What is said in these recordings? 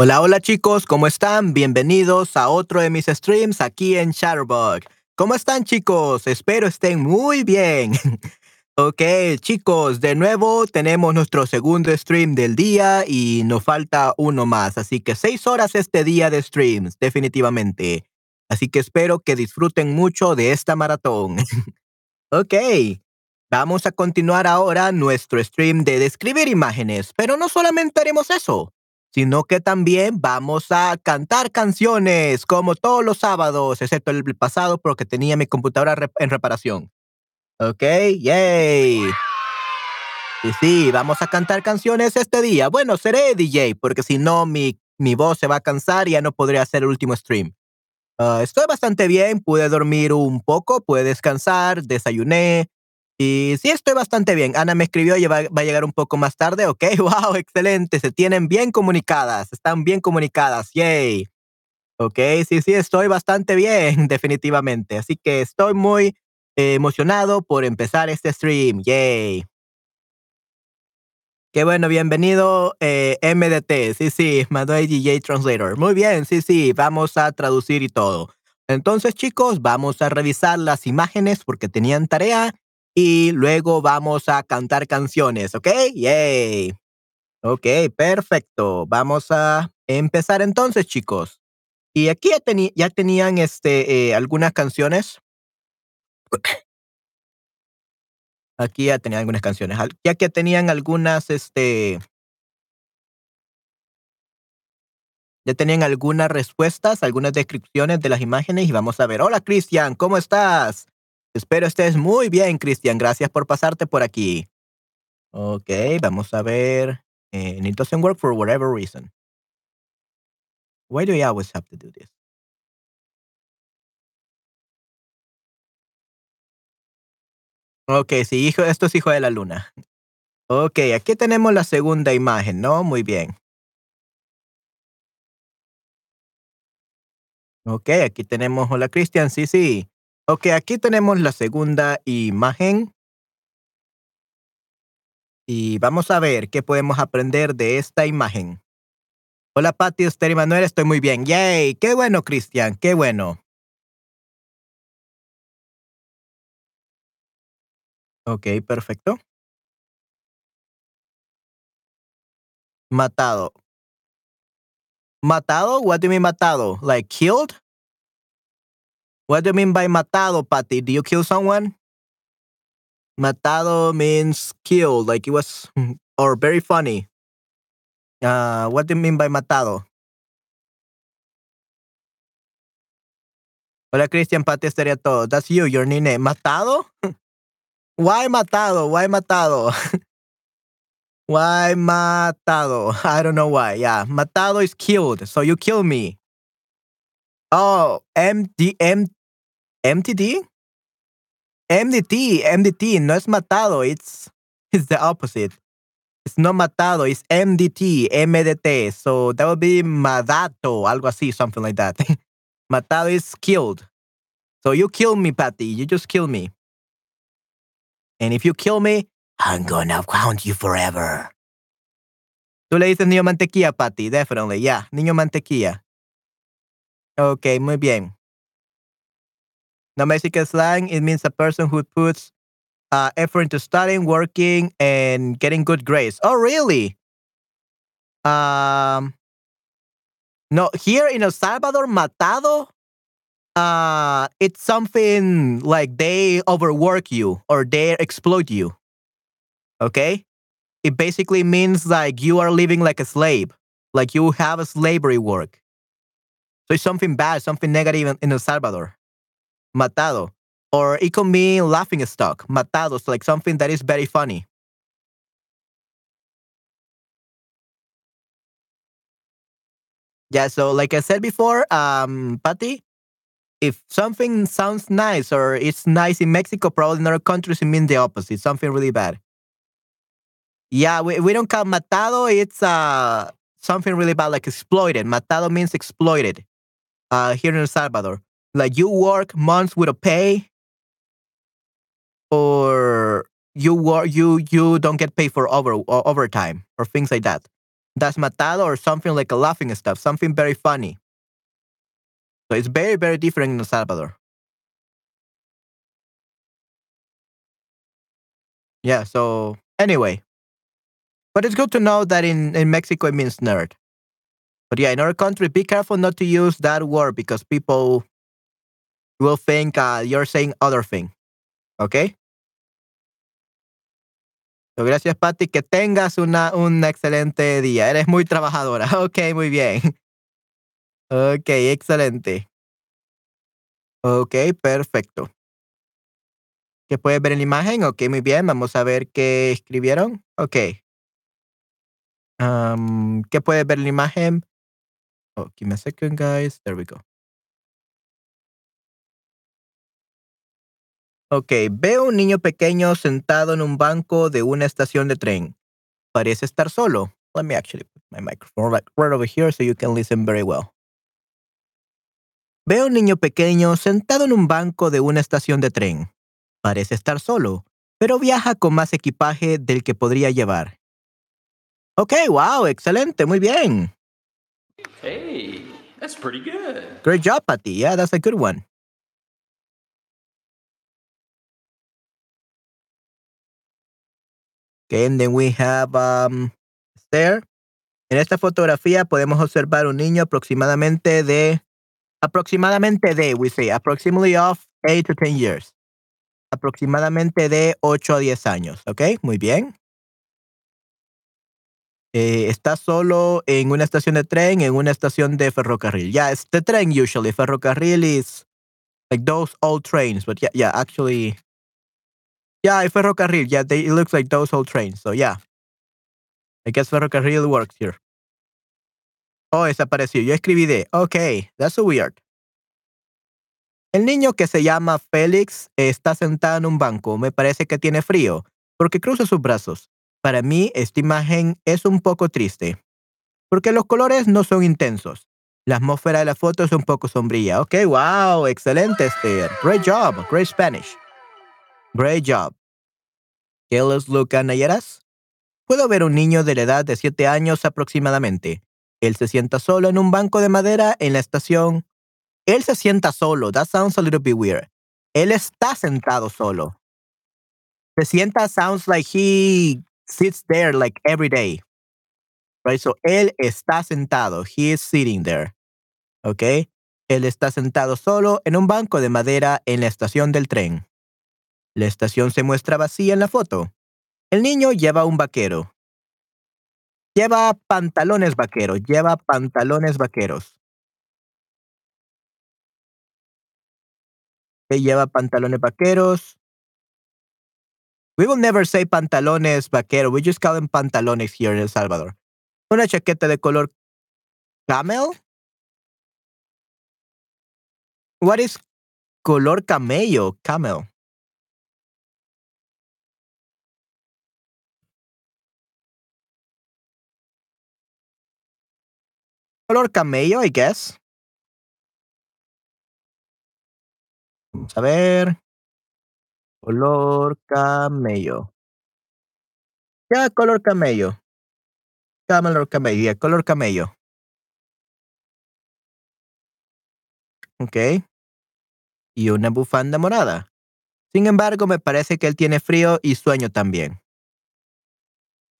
Hola, hola chicos, ¿cómo están? Bienvenidos a otro de mis streams aquí en Shutterbug. ¿Cómo están chicos? Espero estén muy bien. ok, chicos, de nuevo tenemos nuestro segundo stream del día y nos falta uno más, así que seis horas este día de streams, definitivamente. Así que espero que disfruten mucho de esta maratón. ok, vamos a continuar ahora nuestro stream de describir imágenes, pero no solamente haremos eso sino que también vamos a cantar canciones como todos los sábados, excepto el pasado porque tenía mi computadora en reparación. ¿Ok? ¡Yay! Y sí, vamos a cantar canciones este día. Bueno, seré DJ porque si no mi, mi voz se va a cansar y ya no podré hacer el último stream. Ah, estoy bastante bien, pude dormir un poco, pude descansar, desayuné, y sí, estoy bastante bien. Ana me escribió y va, a llegar un poco más tarde. Ok, wow, excelente. Se tienen bien comunicadas. Están bien comunicadas. Yay. Ok, sí, sí, estoy bastante bien, definitivamente. Así que estoy muy eh, emocionado por empezar este stream. Yay. Qué bueno, bienvenido eh, MDT. Sí, sí, Madoy DJ Translator. Muy bien, sí, sí, vamos a traducir y todo. Entonces, chicos, vamos a revisar las imágenes porque tenían tarea y luego vamos a cantar canciones, ¿ok? Yay. Ok, perfecto. Vamos a empezar entonces, chicos. Y aquí ya, ya tenían este, eh, algunas canciones. Aquí ya tenían algunas canciones. Ya que tenían algunas, este. Ya tenían algunas respuestas, algunas descripciones de las imágenes y vamos a ver. Hola, Cristian, ¿cómo estás? Espero estés muy bien, Cristian. Gracias por pasarte por aquí. Ok, vamos a ver. And it doesn't work for whatever reason. Why do I always have to do this? Ok, sí, hijo, esto es hijo de la luna. Ok, aquí tenemos la segunda imagen, ¿no? Muy bien. Ok, aquí tenemos, hola Cristian, sí, sí. Ok, aquí tenemos la segunda imagen. Y vamos a ver qué podemos aprender de esta imagen. Hola, Pati, usted y Manuel, estoy muy bien. Yay, qué bueno, Cristian, qué bueno. Ok, perfecto. Matado. Matado? What do you mean matado? Like killed? What do you mean by matado, Patty? Do you kill someone? Matado means killed, like it was, or very funny. Uh, what do you mean by matado? Hola, Christian, Patty estaría todo. That's you, your name. Matado? Why matado? Why matado? why matado? I don't know why. Yeah, matado is killed. So you kill me. Oh, MD, MTD? MDT, MDT, no es matado, it's, it's the opposite. It's not matado, it's MDT, MDT. So that would be madato, algo así, something like that. matado is killed. So you kill me, Patty. You just kill me. And if you kill me, I'm gonna count you forever. Tú le dices niño mantequilla, Patty. Definitely. Yeah, niño mantequilla. Okay, muy bien. No Mexican slang, it means a person who puts uh, effort into studying, working, and getting good grades. Oh, really? Um, no, here in El Salvador, matado, uh, it's something like they overwork you or they exploit you. Okay? It basically means like you are living like a slave, like you have a slavery work. So it's something bad, something negative in, in El Salvador matado. Or it could mean laughing stock, matados, like something that is very funny. Yeah, so like I said before, um, Patty, if something sounds nice or it's nice in Mexico, probably in other countries it means the opposite, something really bad. Yeah, we, we don't call matado, it's uh something really bad, like exploited. Matado means exploited uh, here in El Salvador like you work months with a pay or you work you you don't get paid for over overtime or things like that that's matado or something like a laughing stuff, something very funny. So it's very, very different in El Salvador. Yeah, so anyway. But it's good to know that in, in Mexico it means nerd. But yeah, in our country, be careful not to use that word because people will think uh, you're saying other thing. Okay? So, gracias, Patty. Que tengas una, un excelente día. Eres muy trabajadora. Ok, muy bien. Ok, excelente. Ok, perfecto. ¿Qué puedes ver en la imagen? Ok, muy bien. Vamos a ver qué escribieron. Ok. Um, ¿Qué puedes ver en la imagen? Oh, give me a second, guys. There we go. Ok, veo un niño pequeño sentado en un banco de una estación de tren. Parece estar solo. Let me actually put my microphone right, right over here so you can listen very well. Veo un niño pequeño sentado en un banco de una estación de tren. Parece estar solo, pero viaja con más equipaje del que podría llevar. Ok, wow, excelente, muy bien. Hey, that's pretty good. Great job, Patty. Yeah, that's a good one. Okay, and then we have um, there. En esta fotografía podemos observar un niño aproximadamente de aproximadamente de we say approximately of 8 to 10 years. Aproximadamente de 8 a 10 años, ¿ok? Muy bien. Eh, está solo en una estación de tren, en una estación de ferrocarril. Yeah, it's the train usually. Ferrocarril is like those old trains, but yeah, yeah, actually Yeah, ferrocarril. Yeah, it looks like those old trains. So yeah. I guess ferrocarril works here. Oh, desapareció. Yo escribí de. Ok, that's so weird. El niño que se llama Félix está sentado en un banco. Me parece que tiene frío porque cruza sus brazos. Para mí, esta imagen es un poco triste porque los colores no son intensos. La atmósfera de la foto es un poco sombría. Ok, wow, excelente, Esther. Great job, great Spanish. Great job. Carlos Luca Nayeras. Puedo ver un niño de la edad de 7 años aproximadamente. Él se sienta solo en un banco de madera en la estación. Él se sienta solo. That sounds a little bit weird. Él está sentado solo. Se sienta sounds like he sits there like every day. Right? So él está sentado. He is sitting there. Okay? Él está sentado solo en un banco de madera en la estación del tren. La estación se muestra vacía en la foto. El niño lleva un vaquero. Lleva pantalones vaqueros. Lleva pantalones vaqueros. Que lleva pantalones vaqueros. We will never say pantalones vaqueros. We just call them pantalones here in El Salvador. Una chaqueta de color camel. What is color camello? Camel. Color camello, I guess. Vamos a ver. Color camello. Ya, color camello. Color camello, yeah, color camello. Ok. Y una bufanda morada. Sin embargo, me parece que él tiene frío y sueño también.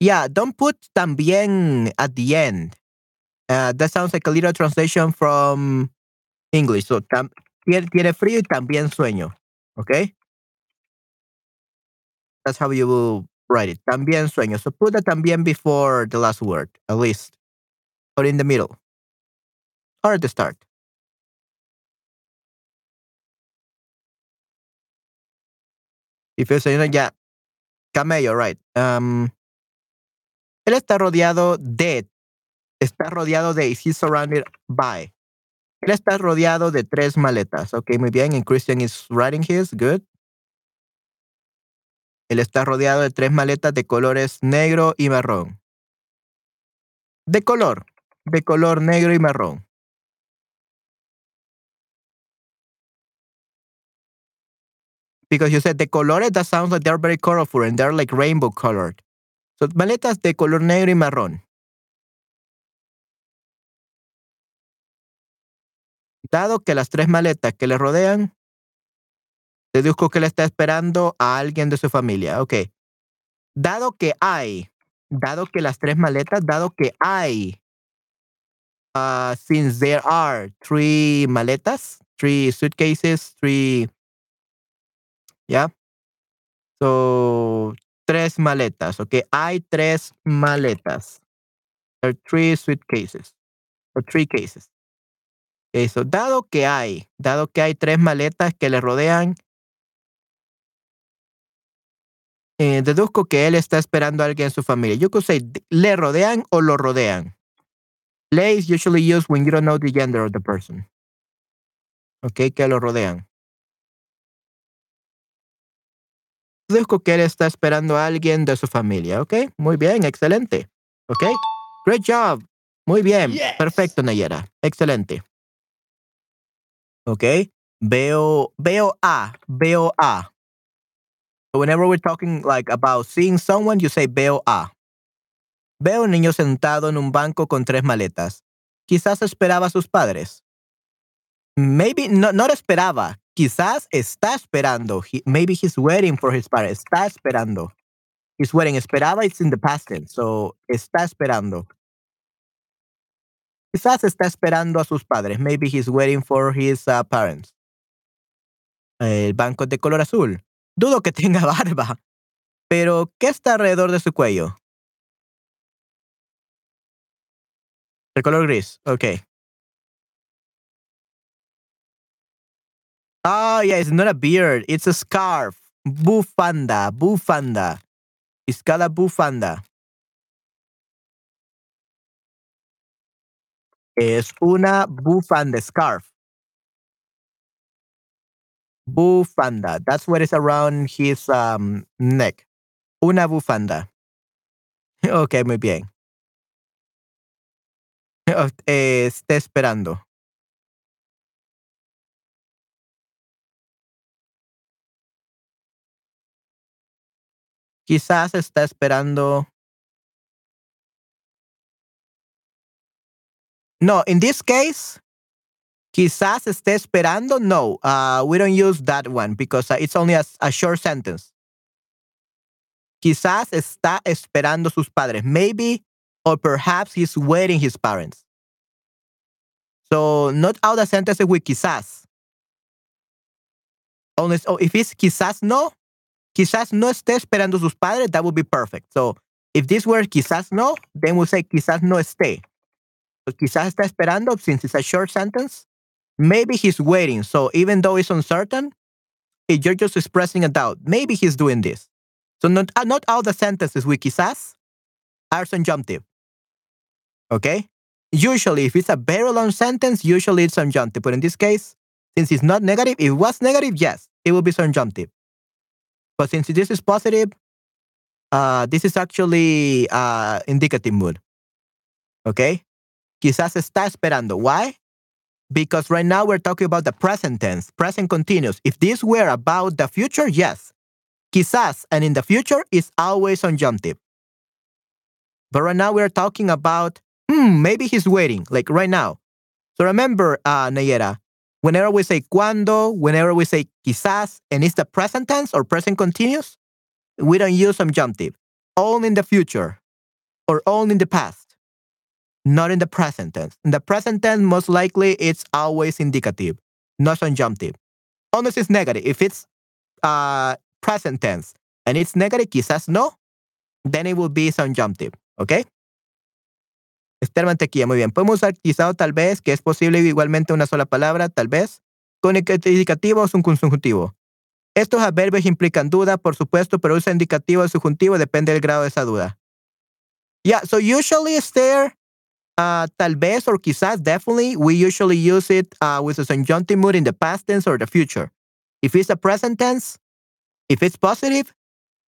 Yeah, don't put también at the end. Uh, that sounds like a little translation from English. So, tiene, frío y también sueño. Okay? That's how you will write it. También sueño. So put the también before the last word, at least. Or in the middle. Or at the start. If you say, you know, yeah, camello, right. Um, él está rodeado de está rodeado de, está rodeado de tres maletas. Ok, muy bien. And Christian is writing his. Good. Él está rodeado de tres maletas de colores negro y marrón. De color. De color negro y marrón. Because you said the colores, that sounds like they're very colorful and they're like rainbow colored. So, maletas de color negro y marrón. Dado que las tres maletas que le rodean, deduzco que le está esperando a alguien de su familia. Ok. Dado que hay, dado que las tres maletas, dado que hay, uh, since there are three maletas, three suitcases, three, yeah. So, tres maletas, ok. Hay tres maletas. There are three suitcases, or three cases. Eso, dado que hay, dado que hay tres maletas que le rodean, eh, deduzco que él está esperando a alguien en su familia. You could say, le rodean o lo rodean. Le is usually used when you don't know the gender of the person. Ok, que lo rodean. Deduzco que él está esperando a alguien de su familia. Ok, muy bien, excelente. Ok, great job. Muy bien, Yes. perfecto, Nayera. Excelente. Ok, veo, veo a, veo a. So whenever we're talking like about seeing someone, you say veo a. Veo un niño sentado en un banco con tres maletas. Quizás esperaba a sus padres. Maybe no, no esperaba. Quizás está esperando. Maybe he's waiting for his parents. Está esperando. He's waiting. Esperaba it's in the past tense. So está esperando. Quizás está esperando a sus padres. Maybe he's waiting for his uh, parents. El banco de color azul. Dudo que tenga barba. Pero, ¿qué está alrededor de su cuello? De color gris. Ok. Oh, yeah, it's not a beard. It's a scarf. Bufanda. Bufanda. It's bufanda. Es una bufanda scarf. Bufanda. That's what is around his um, neck. Una bufanda. Ok, muy bien. Está esperando. Quizás está esperando. No, in this case, quizás esté esperando. No, uh, we don't use that one because uh, it's only a, a short sentence. Quizás está esperando sus padres. Maybe or perhaps he's waiting his parents. So not all the sentences with quizás. Only, so if it's quizás no, quizás no esté esperando sus padres, that would be perfect. So if this were quizás no, then we'll say quizás no esté. Quizás está esperando, since it's a short sentence, maybe he's waiting. So even though it's uncertain, if you're just expressing a doubt, maybe he's doing this. So not, uh, not all the sentences with quizás are subjunctive. Okay? Usually, if it's a very long sentence, usually it's subjunctive. But in this case, since it's not negative, if it was negative, yes, it will be subjunctive. But since this is positive, uh, this is actually uh, indicative mood. Okay? Quizás está esperando. Why? Because right now we're talking about the present tense, present continuous. If this were about the future, yes. Quizás and in the future is always subjunctive. But right now we're talking about, hmm, maybe he's waiting, like right now. So remember, uh, Nayera, whenever we say cuando, whenever we say quizás, and it's the present tense or present continuous, we don't use subjunctive. Only in the future or only in the past, not in the present tense. In the present tense, most likely it's always indicative, not subjunctive. Unless it's negative. If it's uh, present tense and it's negative, quizás no, then it will be subjunctive. ¿Ok? Esther Mantequilla, muy bien. Podemos usar quizá o tal vez, que es posible igualmente una sola palabra, tal vez, con indicativo o un subjuntivo. Estos adverbios implican duda, por supuesto, pero usa indicativo o subjuntivo, depende del grado de esa duda. Yeah, so usually Esther, uh, tal vez or quizás, definitely, we usually use it uh, with a subjunctive mood in the past tense or the future. If it's a present tense, if it's positive,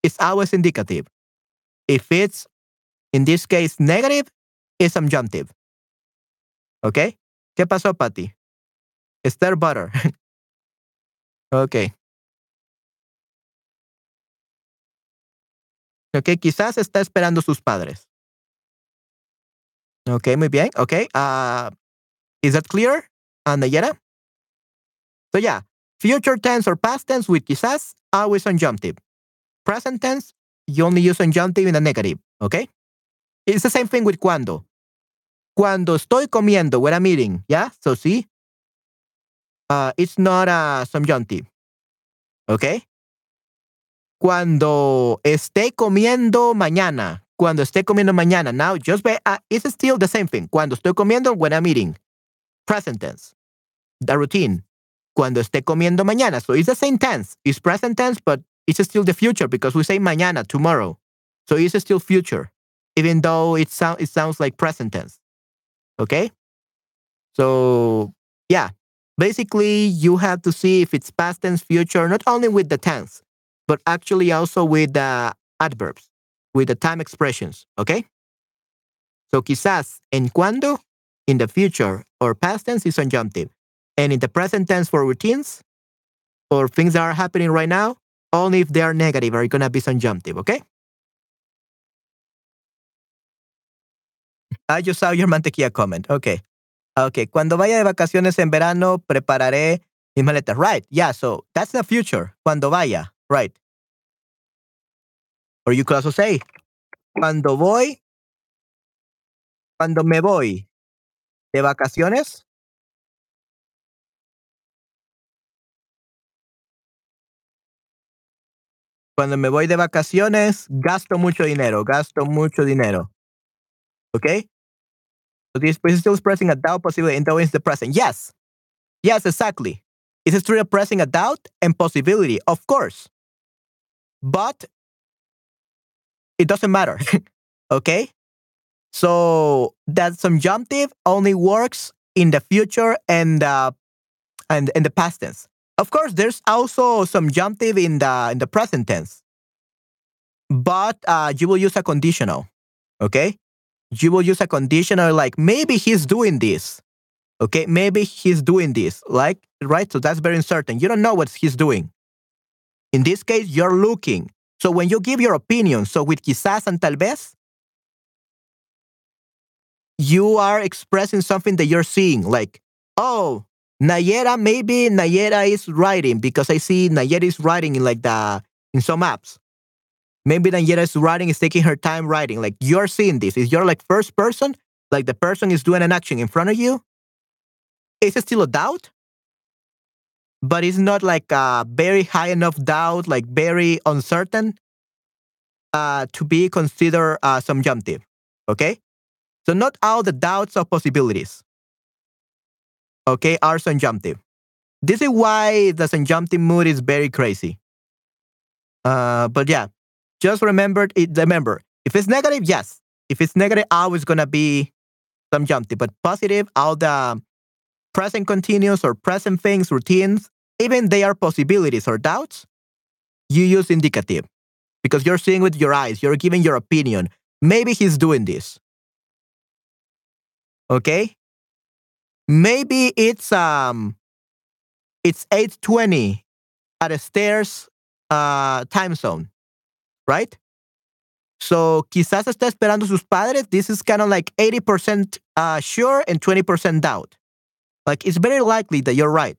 it's always indicative. If it's, in this case, negative, it's subjunctive. ¿Ok? ¿Qué pasó, Patty? Esther Butter. ok. Ok, quizás está esperando sus padres. Ok, muy bien. Ok. Uh, is that clear, uh, Nayera? So yeah, future tense or past tense with quizás, always subjunctive. Present tense, you only use subjunctive in the negative, okay? It's the same thing with cuando. Cuando estoy comiendo, when I'm eating, yeah? So see, uh, it's not a subjunctive, okay? Cuando esté comiendo mañana, cuando esté comiendo mañana. Now, just by, uh, it's still the same thing. Cuando estoy comiendo, when I'm eating. Present tense. The routine. Cuando esté comiendo mañana. So it's the same tense. It's present tense, but it's still the future because we say mañana, tomorrow. So it's still future, even though it, sound, it sounds like present tense. Okay? So, yeah. Basically, you have to see if it's past tense, future, not only with the tense, but actually also with the adverbs with the time expressions, okay? So quizás en cuando, in the future, or past tense is subjunctive. And in the present tense for routines, or things that are happening right now, only if they are negative are going to be subjunctive, okay? Ah, I just saw your mantequilla comment. Okay. Okay. Cuando vaya de vacaciones en verano, prepararé mis maletas. Right. Yeah. So that's the future. Cuando vaya. Right. Or you could also say, cuando voy, cuando me voy de vacaciones. Cuando me voy de vacaciones, gasto mucho dinero, gasto mucho dinero. Okay? So this is still expressing a doubt possibility and is the present. Yes. Yes, exactly. It's still expressing a doubt and possibility, of course. But it doesn't matter. okay? So that subjunctive only works in the future and uh, and in the past tense. Of course, there's also subjunctive in the in the present tense, but uh, you will use a conditional. Okay, you will use a conditional like maybe he's doing this. Okay, maybe he's doing this. Like right, so that's very uncertain. You don't know what he's doing. In this case, you're looking. So when you give your opinion, so with quizás and tal vez, you are expressing something that you're seeing, like, oh, Nayera, maybe Nayera is writing because I see Nayera is writing in like the in some apps. Maybe Nayera is writing, is taking her time writing. Like you're seeing this. Is you're like first person, like the person is doing an action in front of you. Is it still a doubt? But it's not like a very high enough doubt, like very uncertain, uh, to be considered uh, subjunctive. Okay, so not all the doubts or possibilities. Okay, are subjunctive. This is why the subjunctive mood is very crazy. Uh, but yeah, just remember it. Remember, if it's negative, yes. If it's negative, always gonna be subjunctive. But positive, all the present continuous or present things, routines, even they are possibilities or doubts, you use indicative because you're seeing with your eyes, you're giving your opinion. Maybe he's doing this. Okay? Maybe it's um it's 8:20 at a stairs uh time zone, right? So quizás está esperando sus padres. This is kind of like 80% uh, sure and 20% doubt. Like it's very likely that you're right.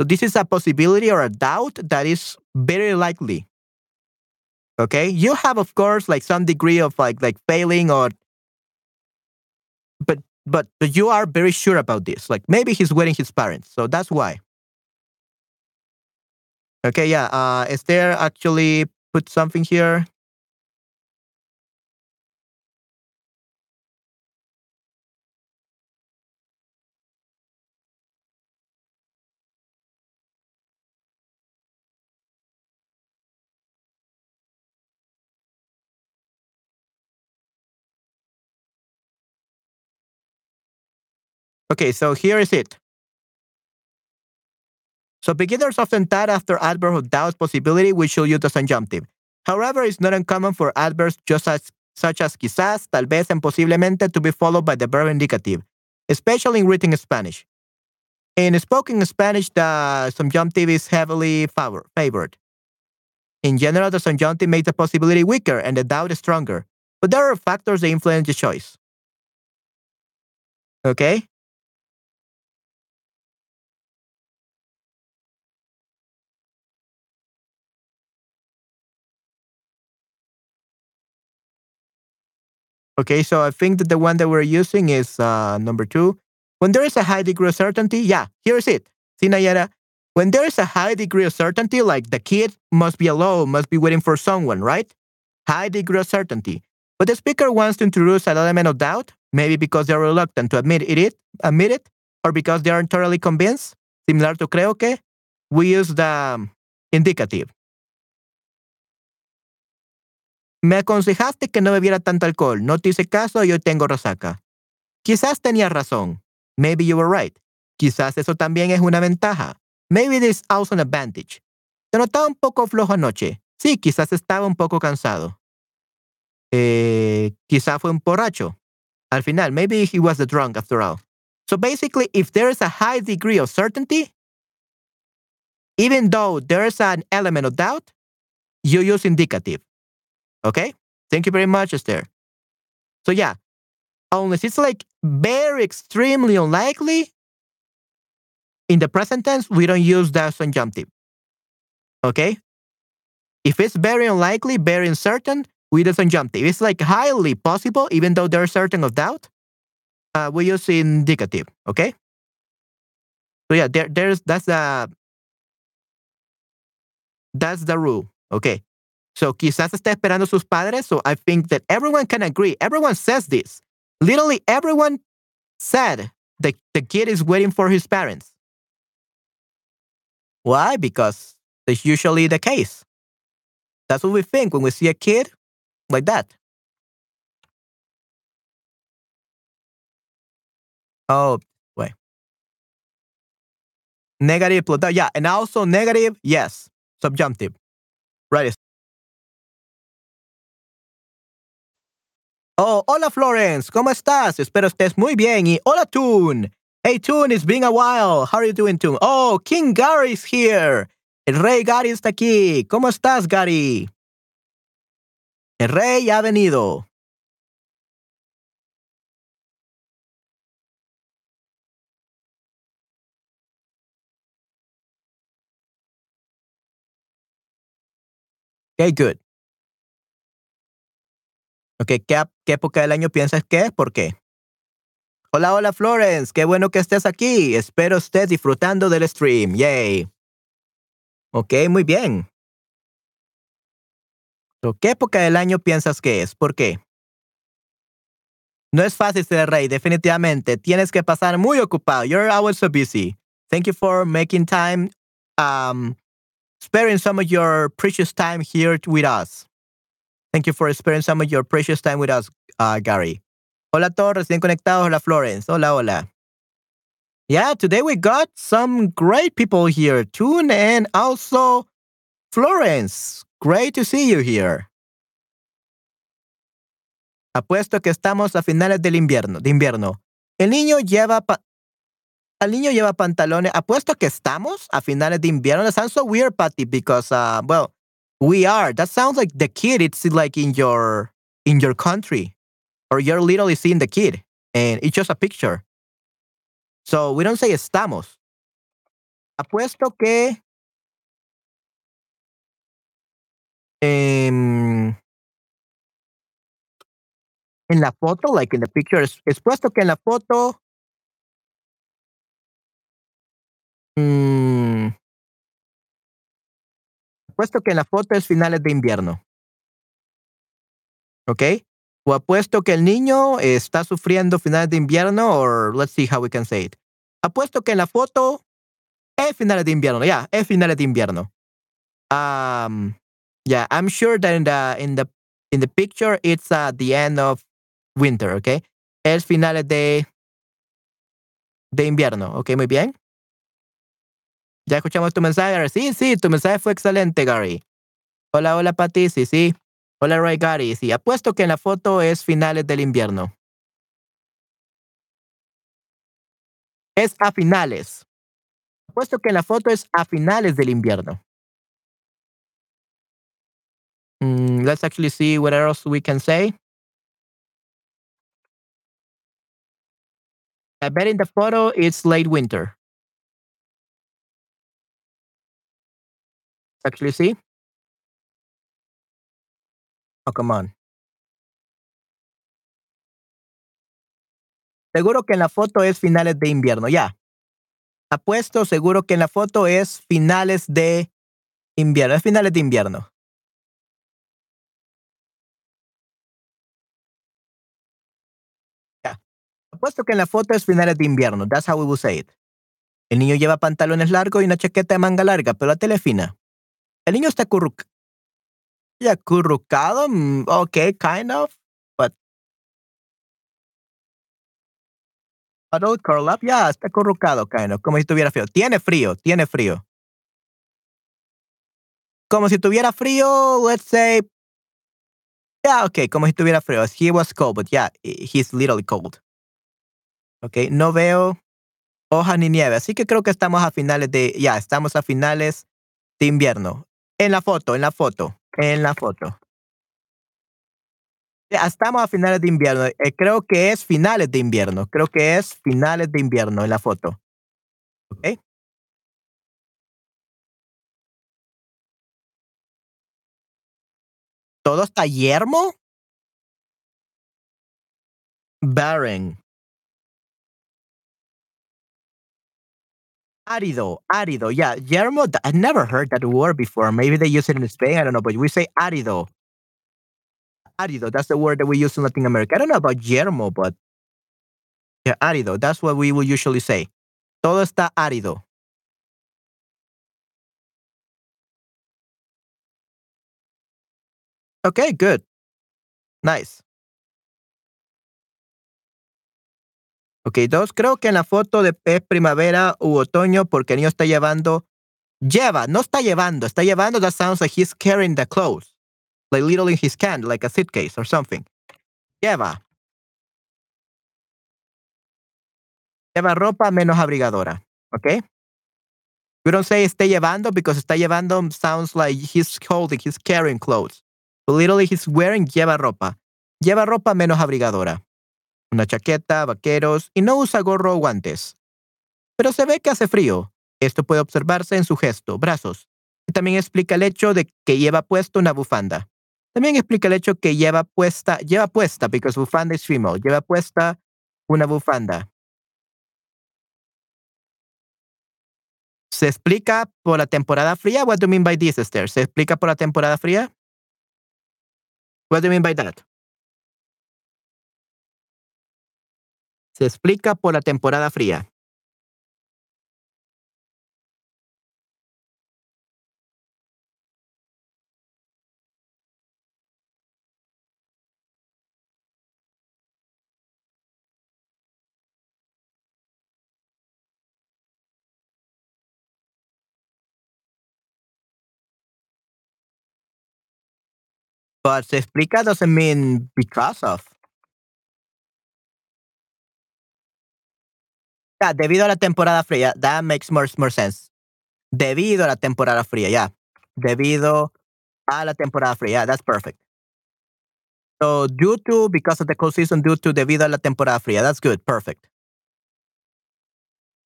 So this is a possibility or a doubt that is very likely. Okay, you have of course like some degree of like like failing or, but but but you are very sure about this. Like maybe he's waiting his parents, so that's why. Okay, yeah. Uh, Esther actually put something here. Okay, so here is it. So beginners often tag after adverb of doubt possibility, which should use the subjunctive. However, it's not uncommon for adverbs just as, such as quizás, tal vez, and posiblemente to be followed by the verb indicative, especially in written Spanish. In spoken Spanish, the subjunctive is heavily favor, favored. In general, the subjunctive makes the possibility weaker and the doubt stronger, but there are factors that influence the choice. Okay? Okay, so I think that the one that we're using is uh, number two. When there is a high degree of certainty, yeah, here's it. See, Nayara? When there is a high degree of certainty, like the kid must be alone, must be waiting for someone, right? High degree of certainty. But the speaker wants to introduce an element of doubt, maybe because they're reluctant to admit it, admit it, or because they aren't totally convinced. Similar to creo que, we use the indicative. Me aconsejaste que no bebiera tanto alcohol. No te hice caso y hoy tengo resaca. Quizás tenías razón. Maybe you were right. Quizás eso también es una ventaja. Maybe this is also an advantage. Te notaba un poco flojo anoche. Sí, quizás estaba un poco cansado. Eh, quizás fue un borracho. Al final, maybe he was the drunk after all. So basically, if there is a high degree of certainty, even though there is an element of doubt, you use indicative. Okay? Thank you very much, Esther. So yeah, unless it's like very extremely unlikely, in the present tense, we don't use the subjunctive. Okay? If it's very unlikely, very uncertain, we use subjunctive. It's like highly possible, even though there's certain of doubt, uh, we use indicative. Okay? So yeah, there, there's that's the that's the rule. Okay. So quizás está esperando sus padres. So I think that everyone can agree. Everyone says this. Literally everyone said that the kid is waiting for his parents. Why? Because it's usually the case. That's what we think when we see a kid like that. Oh, wait. Negative. Yeah, and also negative, yes, subjunctive. Right. Oh, hola Florence, ¿cómo estás? Espero estés muy bien. Y hola Toon. Hey Toon, it's been a while. How are you doing, Toon? Oh, King Gary's here. El rey Gary está aquí. ¿Cómo estás, Gary? El rey ha venido. Okay, good. Ok, ¿qué, ¿qué época del año piensas que es? ¿Por qué? Hola, hola Florence, qué bueno que estés aquí. Espero estés disfrutando del stream. Yay. Ok, muy bien. ¿Qué época del año piensas que es? ¿Por qué? No es fácil ser rey, definitivamente. Tienes que pasar muy ocupado. You're always so busy. Thank you for making time, um, sparing some of your precious time here with us. Thank you for spending some of your precious time with us, uh, Gary. Hola todos recién conectados. Hola Florence. Hola, hola. Yeah, today we got some great people here, Toon and also Florence. Great to see you here. Apuesto que estamos a finales del invierno, de invierno. El niño lleva el niño lleva pantalones. Apuesto que estamos a finales de invierno. That sounds so weird, Patty, because uh, well, we are. That sounds like the kid. It's like in your in your country, or you're literally seeing the kid, and it's just a picture. So we don't say estamos. Apuesto que em, en la foto, like in the picture, es, es puesto que en la foto. Mm, apuesto que la foto es finales de invierno. ¿Ok? O apuesto que el niño está sufriendo finales de invierno, or let's see how we can say it. Apuesto que en la foto es finales de invierno. Yeah, es finales de invierno. Um, yeah, I'm sure that in the in the in the picture it's the end of winter, okay? Es finales de de invierno, okay, muy bien. Ya escuchamos tu mensaje. Sí, sí, tu mensaje fue excelente, Gary. Hola, hola, Pati. Sí, sí. Hola, Ray Gary. Sí, apuesto que en la foto es finales del invierno. Es a finales. Apuesto que en la foto es a finales del invierno. Mm, let's actually see what else we can say. I bet in the photo it's late winter. Actually see? Oh, come on. Seguro que en la foto es finales de invierno, ya. Apuesto seguro que en la foto es finales de invierno, es finales de invierno. Ya. Apuesto que en la foto es finales de invierno. That's how we will say it. El niño lleva pantalones largos y una chaqueta de manga larga, pero la tele es fina. El niño está curruc ya currucado, mm, okay, kind of, but Adult curl up, ya, está currucado, kind of, como si tuviera frío. Tiene frío, tiene frío. Como si tuviera frío, let's say. Yeah, okay, como si tuviera frío. He was cold, but yeah, he's literally cold. Okay, no veo hojas ni nieve, así que creo que estamos a finales de, ya, estamos a finales de invierno. En la foto, en la foto, en la foto. Estamos a finales de invierno. Eh, creo que es finales de invierno. Creo que es finales de invierno en la foto. ¿Ok? ¿Todo está yermo? Barren. Árido, árido. Yeah, yermo. I never heard that word before. Maybe they use it in Spain. I don't know, but we say árido. Árido. That's the word that we use in Latin America. I don't know about yermo, but yeah, árido. That's what we will usually say. Todo está árido. Okay, good. Nice. Ok, dos. Creo que en la foto de primavera u otoño porque el niño está llevando. Lleva, no está llevando, está llevando. That sounds like he's carrying the clothes. Like literally in his hand, like a suitcase or something. Lleva. Lleva ropa menos abrigadora. Ok. We don't say esté llevando because está llevando sounds like he's holding, he's carrying clothes. Literally he's wearing lleva ropa. Lleva ropa menos abrigadora una chaqueta, vaqueros y no usa gorro o guantes. Pero se ve que hace frío. Esto puede observarse en su gesto, brazos. Y también explica el hecho de que lleva puesto una bufanda. También explica el hecho que lleva puesta, lleva puesta, because bufanda is female, lleva puesta una bufanda. ¿Se explica por la temporada fría? What do you mean by this, Esther? ¿Se explica por la temporada fría? What do you mean by that? Se explica por la temporada fría. But se explica doesn't mean because of. Yeah, debido a la temporada fría. That makes more, more sense. Debido a la temporada fría, yeah. Debido a la temporada fría. Yeah, that's perfect. So due to, because of the cold season, due to, debido a la temporada fría. That's good. Perfect.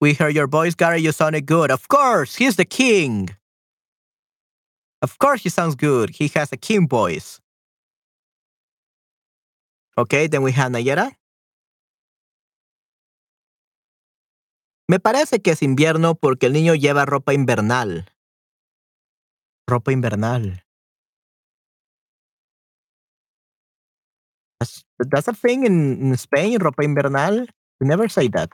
We heard your voice, Gary. You sounded good. Of course, he's the king. Of course, he sounds good. He has a king voice. Okay, then we have Nayera. Me parece que es invierno porque el niño lleva ropa invernal. Ropa invernal. That's, that's a thing in, in Spain, ropa invernal. We never say that.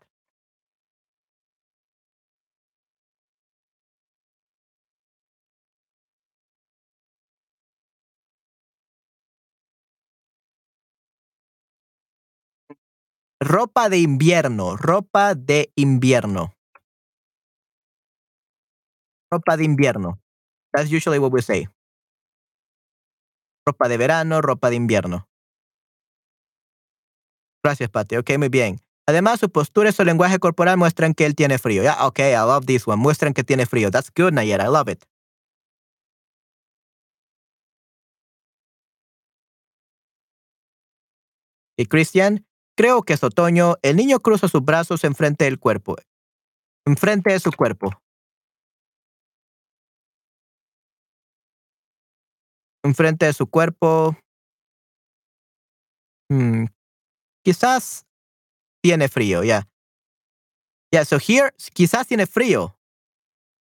Ropa de invierno, ropa de invierno. Ropa de invierno. That's usually what we say. Ropa de verano, ropa de invierno. Gracias, Pati. Ok, muy bien. Además, su postura y su lenguaje corporal muestran que él tiene frío. Yeah, okay, I love this one. Muestran que tiene frío. That's good, Nayera. I love it. Y Christian, Creo que es otoño. El niño cruza sus brazos enfrente del cuerpo. Enfrente de su cuerpo. Enfrente de su cuerpo. Mm, quizás tiene frío. Yeah. Yeah, so here, quizás tiene frío.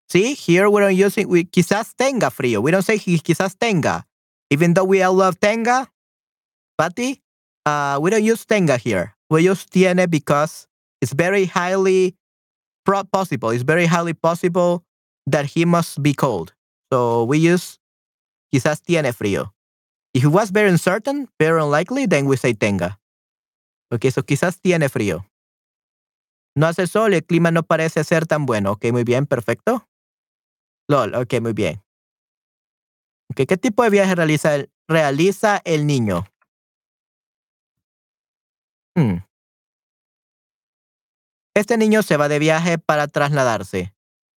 See, here we don't it, we, quizás tenga frío. We don't say he, quizás tenga. Even though we all love tenga, Patty, uh, we don't use tenga here. We use tiene because it's very highly possible. It's very highly possible that he must be cold. So we use quizás tiene frío. If it was very uncertain, very unlikely, then we say tenga. Okay, so quizás tiene frío. No hace sol el clima no parece ser tan bueno. Ok, muy bien, perfecto. LOL, ok, muy bien. Okay, ¿Qué tipo de viaje realiza el, realiza el niño? Hmm. Este niño se va de viaje para trasladarse.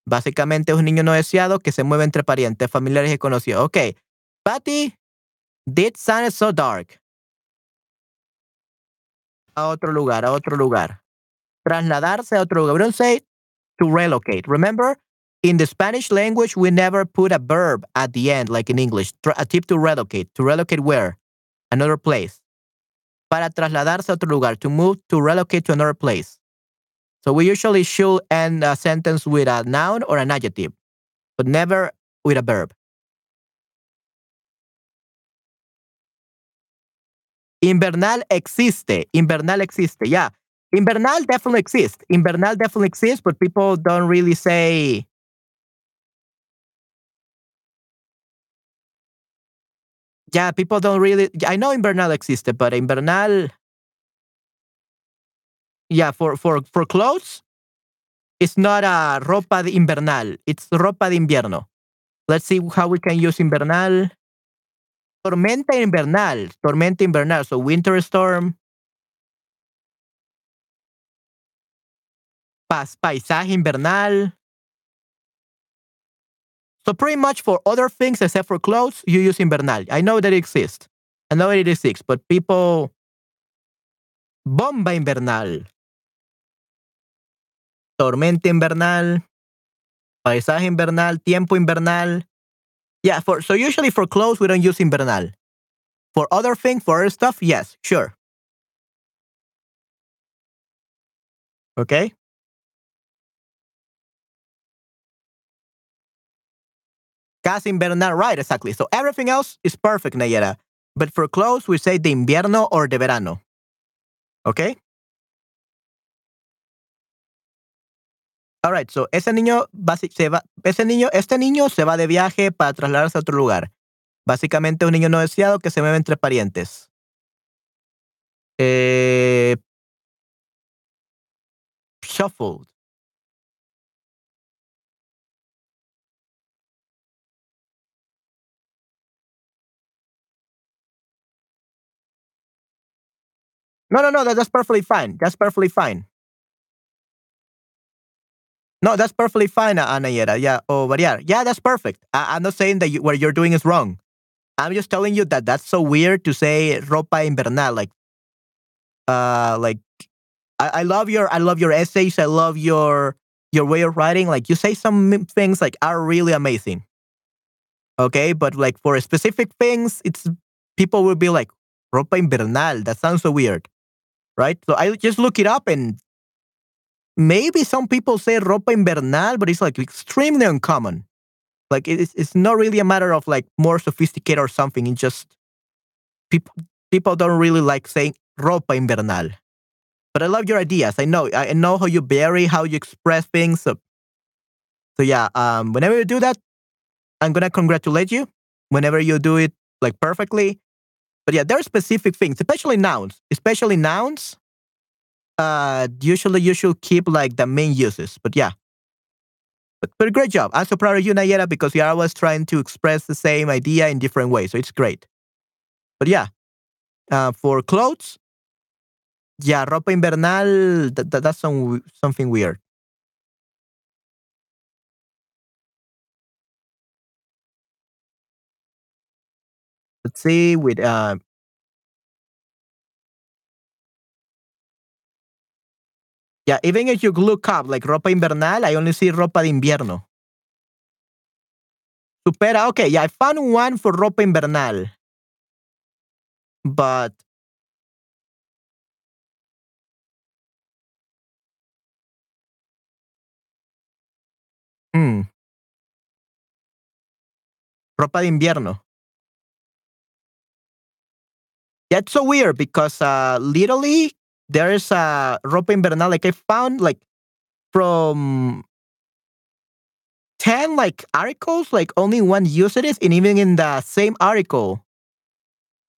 Básicamente es un niño no deseado que se mueve entre parientes, familiares y conocidos. Ok. Patty, this sun is so dark. A otro lugar, a otro lugar. Trasladarse a otro lugar. We don't say to relocate. Remember, in the Spanish language, we never put a verb at the end, like in English. A tip to relocate. To relocate where? Another place. Para trasladarse a otro lugar. To move, to relocate to another place. So we usually should end a sentence with a noun or an adjective, but never with a verb. Invernal existe. Invernal existe. Yeah. Invernal definitely exists. Invernal definitely exists, but people don't really say. Yeah, people don't really. I know Invernal existed, but Invernal yeah, for for for clothes, it's not a ropa de invernal. It's ropa de invierno. Let's see how we can use invernal. Tormenta invernal. Tormenta invernal. So winter storm. Pas paisaje invernal. So pretty much for other things except for clothes, you use invernal. I know that it exists. I know it exists, but people bomba invernal tormenta invernal, paisaje invernal, tiempo invernal. Yeah, for so usually for clothes we don't use invernal. For other things, for other stuff, yes, sure. Okay? Casa invernal, right, exactly. So everything else is perfect, Nayera. But for clothes, we say de invierno or de verano. Okay? Alright, so ese niño, se va, ese niño, este niño se va de viaje para trasladarse a otro lugar. Básicamente un niño no deseado que se mueve entre parientes. Eh, shuffled. No, no, no, that's perfectly fine. That's perfectly fine. No, that's perfectly fine, Anayera. Yeah, or variar. Yeah, that's perfect. I, am not saying that you, what you're doing is wrong. I'm just telling you that that's so weird to say ropa invernal. Like, uh, like I, I love your I love your essays. I love your your way of writing. Like you say some things like are really amazing. Okay, but like for specific things, it's people will be like ropa invernal. That sounds so weird, right? So I just look it up and maybe some people say ropa invernal, but it's like extremely uncommon. Like it's it's not really a matter of like more sophisticated or something. It's just people people don't really like saying ropa invernal. But I love your ideas. I know I know how you vary, how you express things. So, so yeah, um, whenever you do that, I'm gonna congratulate you. Whenever you do it like perfectly. But yeah, there are specific things, especially nouns, especially nouns uh, usually you should keep like the main uses. But yeah. But, but great job. I'm so proud of you, Nayera, because you're always trying to express the same idea in different ways. So it's great. But yeah, uh, for clothes, yeah, ropa invernal, that, that, that's some, something weird. let's see, with uh, ah yeah, even if you look up like ropa invernal, I only see ropa de invierno. Supera, okay, yeah, I found one for ropa invernal. But Hmm. Ropa de invierno. It's so weird because uh, literally there's a ropa invernal like I found like from 10 like articles like only one used it and even in the same article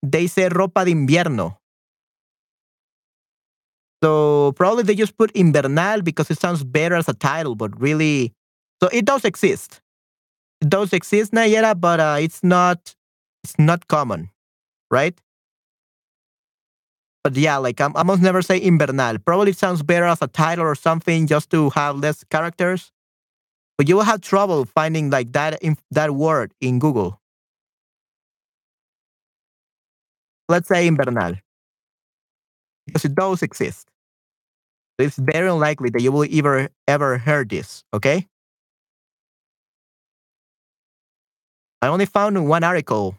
they say ropa de invierno. So probably they just put invernal because it sounds better as a title but really so it does exist. It does exist nayera but uh, it's not it's not common right but yeah like I'm, i must never say invernal probably sounds better as a title or something just to have less characters but you will have trouble finding like that that word in Google. Let's say invernal, because it does exist. It's very unlikely that you will ever ever hear this. Okay. I only found one article.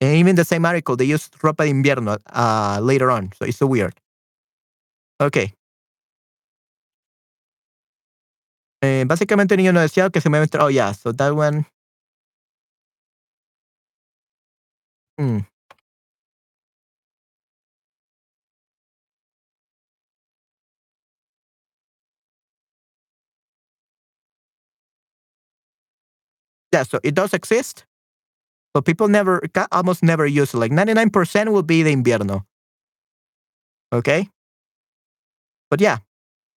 And even the same article, they used ropa de invierno uh, later on. So it's so weird. Okay. Eh, básicamente niño no decía que se a entrar. Oh, yeah. So that one. Hmm. Yeah, so it does exist, but people never, almost never use it. Like 99% will be the invierno. Okay? But yeah,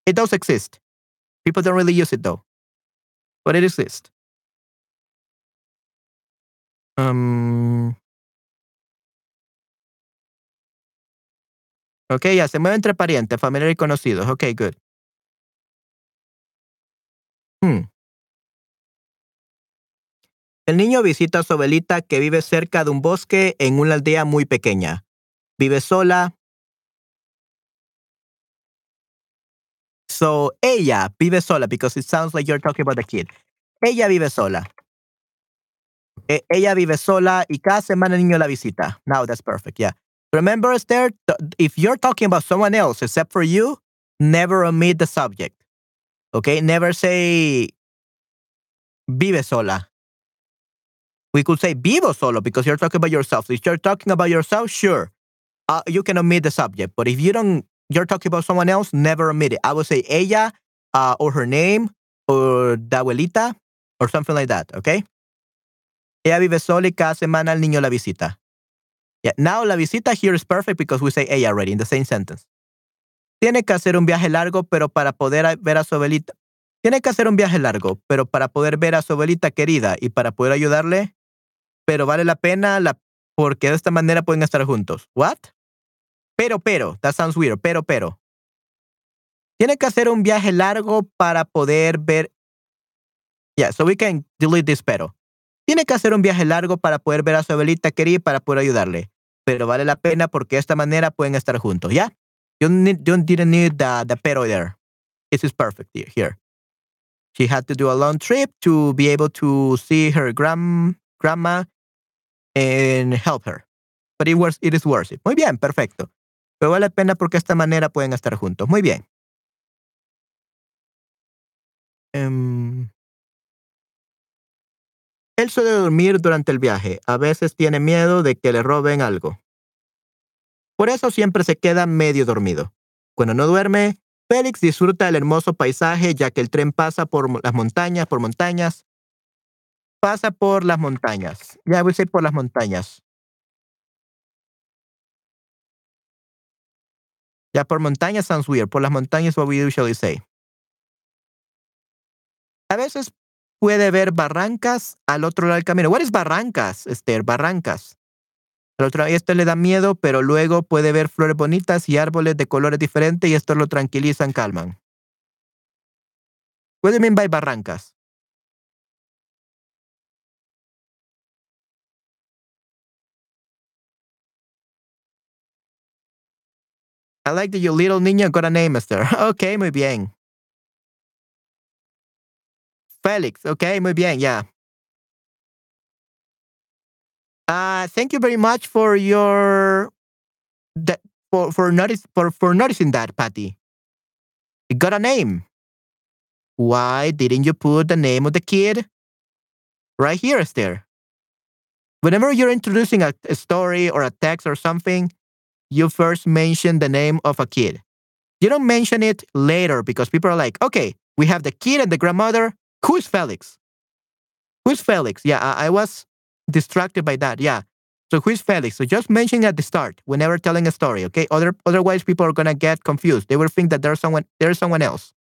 it does exist. People don't really use it though, but it exists. Um, ok, ya se mueve entre parientes, familiares y conocidos. Ok, good. Hmm. El niño visita a su abuelita que vive cerca de un bosque en una aldea muy pequeña. Vive sola, So, ella vive sola because it sounds like you're talking about the kid. Ella vive sola. E ella vive sola y cada semana el niño la visita. Now that's perfect. Yeah. Remember, Esther, if you're talking about someone else except for you, never omit the subject. Okay? Never say vive sola. We could say vivo solo because you're talking about yourself. if you're talking about yourself, sure, uh, you can omit the subject. But if you don't you're talking about someone else, never omit it. I would say ella uh, or her name or the abuelita or something like that, okay? Ella vive sola y cada semana el niño la visita. Yeah, now la visita here is perfect because we say ella already in the same sentence. Tiene que hacer un viaje largo, pero para poder ver a su abuelita. Tiene que hacer un viaje largo, pero para poder ver a su abuelita querida y para poder ayudarle, pero vale la pena la, porque de esta manera pueden estar juntos. What? Pero, pero, that sounds weird, pero, pero. Tiene que hacer un viaje largo para poder ver. Yeah, so we can delete this pero. Tiene que hacer un viaje largo para poder ver a su abuelita querida para poder ayudarle. Pero vale la pena porque de esta manera pueden estar juntos, ¿ya? You, need, you didn't need the, the pero there. This is perfect here. She had to do a long trip to be able to see her grand, grandma and help her. But it, was, it is worth it. Muy bien, perfecto. Pero vale la pena porque de esta manera pueden estar juntos. Muy bien. Um, él suele dormir durante el viaje. A veces tiene miedo de que le roben algo. Por eso siempre se queda medio dormido. Cuando no duerme, Félix disfruta del hermoso paisaje ya que el tren pasa por las montañas, por montañas. Pasa por las montañas. Ya voy a decir por las montañas. Ya por montañas sounds weird. Por las montañas, what we usually say. A veces puede ver barrancas al otro lado del camino. What is barrancas, Esther? Barrancas. Al otro esto le da miedo, pero luego puede ver flores bonitas y árboles de colores diferentes y esto lo tranquilizan, calman. What do you barrancas? I like that your little niño got a name, Esther. Ok, muy bien. Felix, ok, muy bien, yeah. Uh, thank you very much for your that for for notice for for noticing that, Patty. It got a name. Why didn't you put the name of the kid Right here, Esther. Whenever you're introducing a, a story or a text or something, you first mention the name of a kid. You don't mention it later because people are like, okay, we have the kid and the grandmother. Who's Felix? Who's Felix? Yeah, I, I was distracted by that. Yeah. So who's Felix? So just mention at the start whenever telling a story, okay? Other, otherwise, people are gonna get confused. They will think that there's someone there's someone else.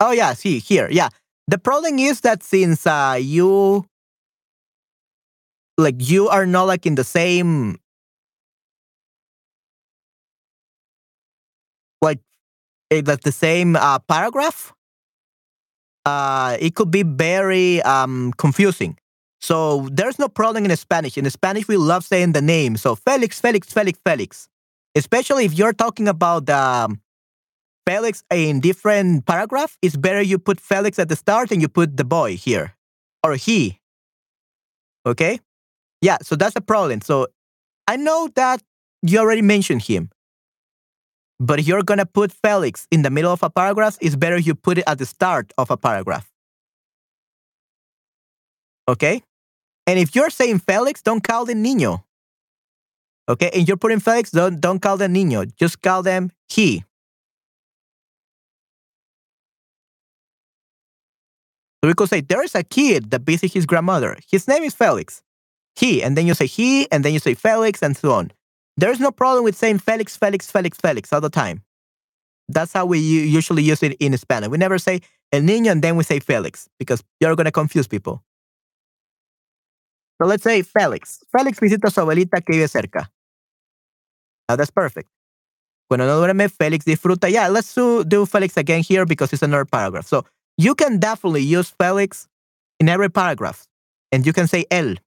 Oh yeah, see here, yeah. The problem is that since uh, you like you are not like in the same like eh, like the same uh, paragraph, uh, it could be very um, confusing. So there's no problem in Spanish. In Spanish, we love saying the name. So Felix, Felix, Felix, Felix. Especially if you're talking about um, Felix in different paragraph, it's better you put Felix at the start and you put the boy here or he. Okay? Yeah, so that's a problem. So I know that you already mentioned him. But if you're going to put Felix in the middle of a paragraph, it's better you put it at the start of a paragraph. Okay? And if you're saying Felix, don't call them niño. Okay? And you're putting Felix, don't, don't call them niño. Just call them he. We could say there is a kid that visits his grandmother. His name is Felix. He, and then you say he, and then you say Felix, and so on. There is no problem with saying Felix, Felix, Felix, Felix all the time. That's how we usually use it in Spanish. We never say el niño and then we say Felix because you're going to confuse people. So let's say Felix. Felix visita a su abuelita que vive cerca. Now that's perfect. Cuando no duerme, Felix disfruta. Yeah, let's do Felix again here because it's another paragraph. So you can definitely use Felix in every paragraph. And you can say él.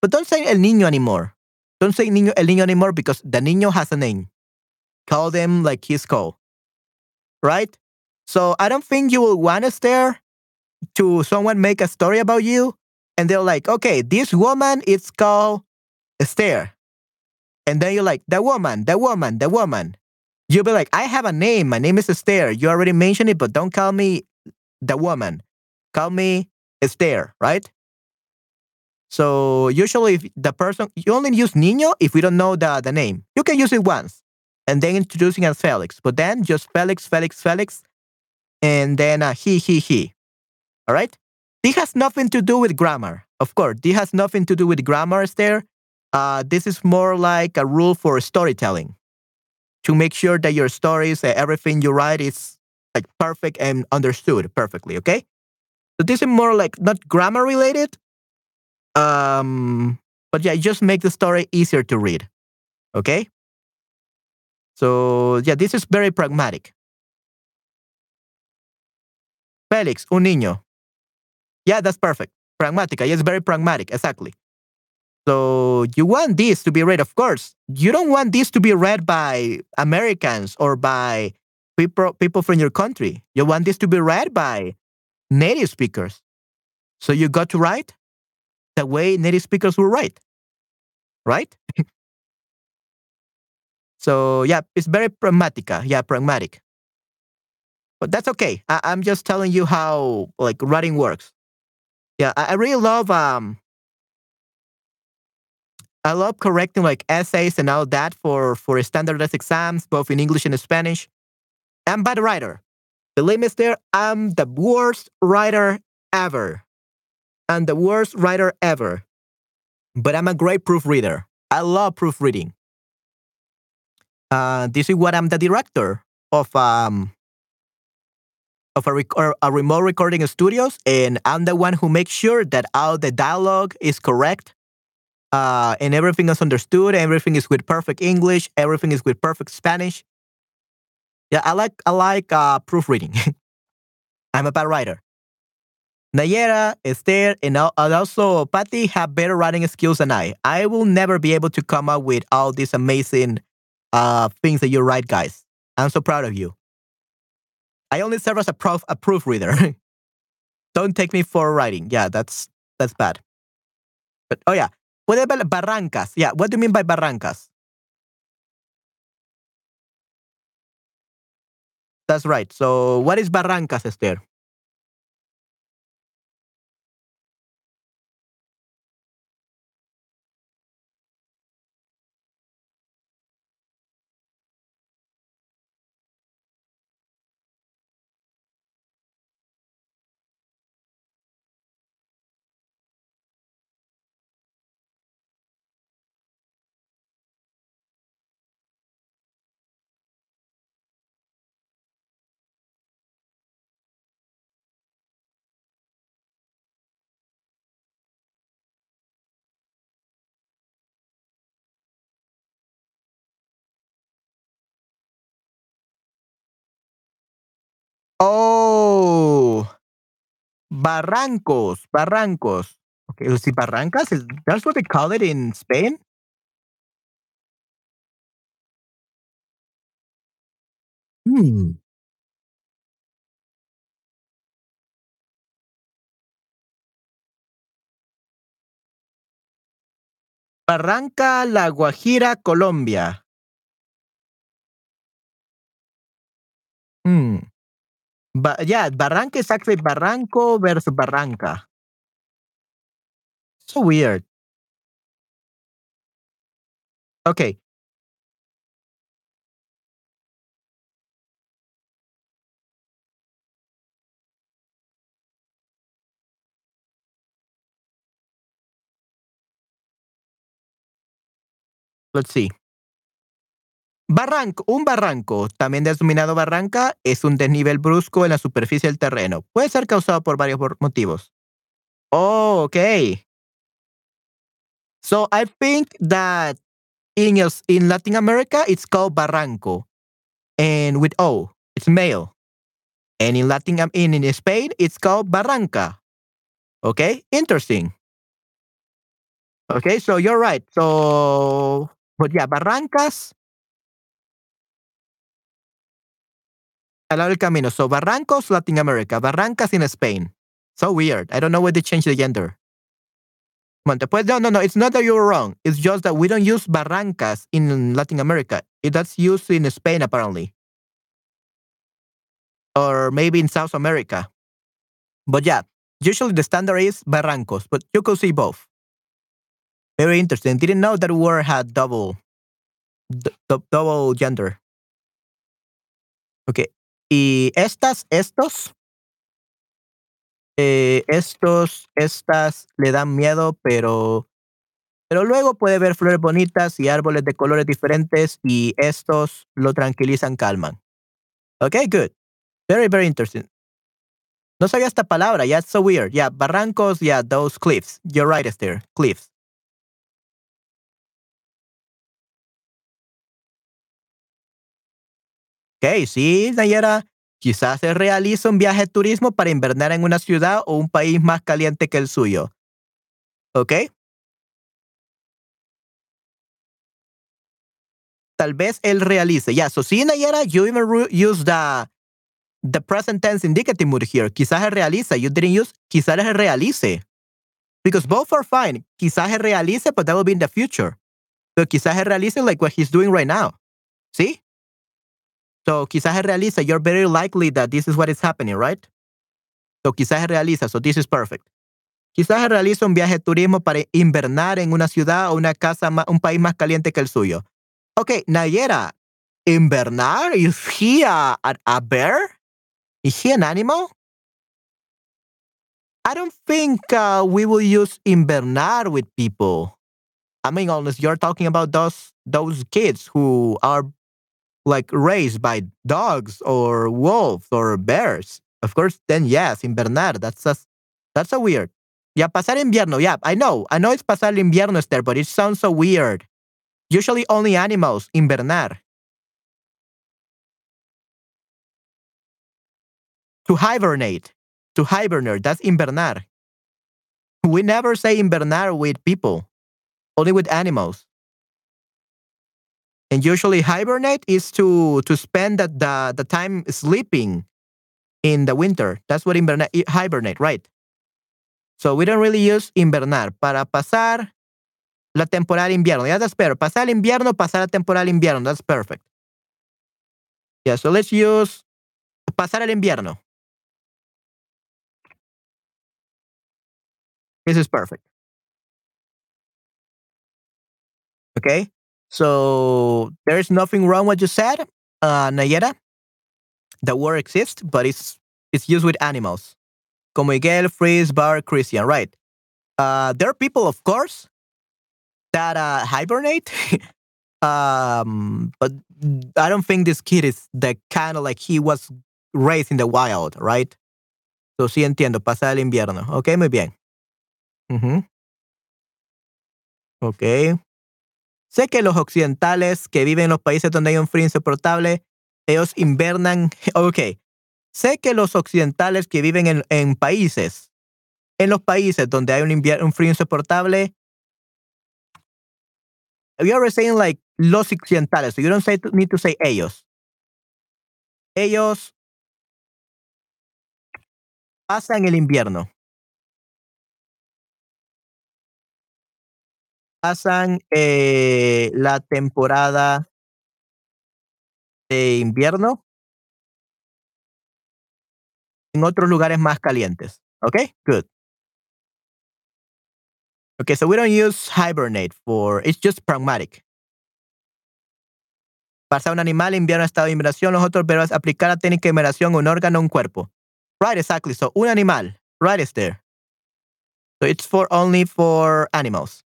But don't say el niño anymore. Don't say niño, el niño anymore because the niño has a name. Call them like he's called. Right? So I don't think you will want to stare to someone make a story about you and they're like, okay, this woman is called Esther. And then you're like, the woman, the woman, the woman. You'll be like, I have a name. My name is Esther. You already mentioned it, but don't call me the woman. Call me Esther, right? So usually if the person you only use niño if we don't know the, the name. You can use it once and then introducing as Felix. But then just Felix, Felix, Felix, and then uh, he, he, he. All right? This has nothing to do with grammar. Of course, this has nothing to do with grammar, Esther. Uh, this is more like a rule for storytelling to make sure that your stories, uh, everything you write is like perfect and understood perfectly. Okay. So this is more like not grammar related. Um, but yeah, just make the story easier to read. Okay. So yeah, this is very pragmatic. Felix, un niño. Yeah, that's perfect. Pragmática. Yes, very pragmatic. Exactly. So you want this to be read, of course. You don't want this to be read by Americans or by people people from your country. You want this to be read by native speakers. So you got to write the way native speakers will write. Right? so yeah, it's very pragmatica. Yeah, pragmatic. But that's okay. I, I'm just telling you how like writing works. Yeah, I, I really love um I love correcting like essays and all that for for standardized exams, both in English and Spanish. I'm bad writer. Believe me, there, I'm the worst writer ever. I'm the worst writer ever. But I'm a great proofreader. I love proofreading. Uh, this is what I'm the director of um of a, rec- a remote recording studios, and I'm the one who makes sure that all the dialogue is correct uh, and everything is understood. Everything is with perfect English. Everything is with perfect Spanish. Yeah, I like I like uh, proofreading. I'm a bad writer. Nayera, Esther, and also Patty have better writing skills than I. I will never be able to come up with all these amazing uh, things that you write, guys. I'm so proud of you. I only serve as a, prof, a proofreader. Don't take me for writing. Yeah, that's that's bad. But oh yeah, what about barrancas. Yeah, what do you mean by barrancas? That's right. So what is barrancas, Esther? Barrancos, barrancos. Okay, you see barrancas? Is that's what they call it in Spain? Hmm. Barranca La Guajira, Colombia. Hmm. Ba- yeah, Barranca is actually Barranco versus Barranca. So weird. Okay. Let's see. Barranco, un barranco, también denominado barranca, es un desnivel brusco en la superficie del terreno. Puede ser causado por varios motivos. Oh, okay. So I think that in in Latin America it's called barranco, and with O, it's male. And in Latin Am- in, in Spain it's called barranca. Okay, interesting. Okay, so you're right. So, but yeah, barrancas al lado del camino. So barrancos, Latin America. Barrancas in Spain. So weird. I don't know why they changed the gender. On, no, no, no. It's not that you're wrong. It's just that we don't use barrancas in Latin America. It, that's used in Spain, apparently. Or maybe in South America. But yeah, usually the standard is barrancos, but you could see both. Very interesting. Didn't know that word had double, double gender. Okay. Y estas, estos, eh, estos, estas le dan miedo, pero, pero luego puede ver flores bonitas y árboles de colores diferentes y estos lo tranquilizan, calman. Okay, good. Very, very interesting. No sabía esta palabra. Yeah, it's so weird. Yeah, barrancos, yeah, those cliffs. You're right, Esther. Cliffs. Ok, sí, Nayera. Quizás se realiza un viaje de turismo para invernar en una ciudad o un país más caliente que el suyo. ¿Ok? Tal vez él realice. Yeah, so see, Nayera, you even use the, the present tense indicative mood here. Quizás él realiza. You didn't use quizás él realice. Because both are fine. Quizás él realice, but that will be in the future. So quizás él realice like what he's doing right now. See? So quizás él realiza, you're very likely that this is what is happening, right? So quizás él realiza, so this is perfect. Quizás realiza un viaje turismo para invernar en una ciudad o una casa, un país más caliente que el suyo. Okay, Nayera, invernar? Is he a, a, a bear? Is he an animal? I don't think uh, we will use invernar with people. I mean, unless you're talking about those those kids who are like raised by dogs or wolves or bears. Of course, then yes, invernar. That's a, that's a weird. Yeah, pasar invierno. Yeah, I know. I know it's pasar invierno, Esther, but it sounds so weird. Usually only animals invernar. To hibernate. To hibernate. That's invernar. We never say invernar with people, only with animals. And usually hibernate is to to spend the, the, the time sleeping in the winter. That's what hibernate, right? So we don't really use invernar para pasar la temporada invierno. Yeah, that's better. Pasar el invierno, pasar la temporada invierno. That's perfect. Yeah, so let's use pasar el invierno. This is perfect. Okay, so there's nothing wrong what you said, uh, Nayera. The word exists, but it's it's used with animals. Como Miguel, Freeze, Bar, Christian, right? Uh, there are people, of course, that uh, hibernate. um, but I don't think this kid is the kind of like he was raised in the wild, right? So sí entiendo, pasar el invierno. Ok, muy bien. Uh Ok. Sé que los occidentales que viven en los países donde hay un frío insoportable, ellos invernan. Ok. Sé que los occidentales que viven en, países, en los países donde hay un, un frío insoportable, we are saying like los occidentales, so you don't say, need to say ellos. Ellos pasan el invierno. Pasan eh, la temporada de invierno en otros lugares más calientes. Okay, good. Okay, so we don't use hibernate for, it's just pragmatic. Pasar un animal invierno estado de inversión, los otros verbos aplicar la técnica de inversión un órgano un cuerpo. Right, exactly. So un animal, right is there. So it's for only for animals.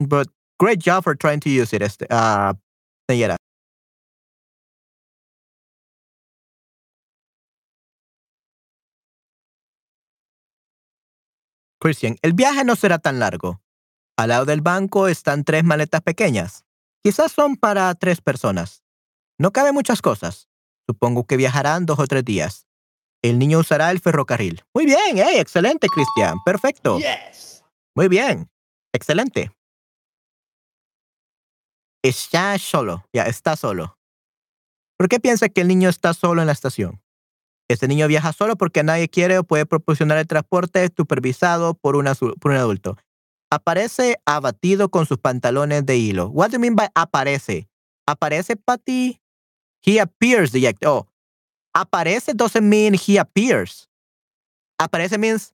But great job for trying to use it, este, uh, Christian, el viaje no será tan largo. Al lado del banco están tres maletas pequeñas. Quizás son para tres personas. No caben muchas cosas. Supongo que viajarán dos o tres días. El niño usará el ferrocarril. Muy bien, eh, excelente, Christian. Perfecto. Yes. Muy bien. Excelente. Está solo. Ya, está solo. ¿Por qué piensa que el niño está solo en la estación? Este niño viaja solo porque nadie quiere o puede proporcionar el transporte supervisado por, un adulto. Aparece abatido con sus pantalones de hilo. What do you mean by aparece? Aparece para ti. He appears. Oh, aparece doesn't mean he appears. Aparece means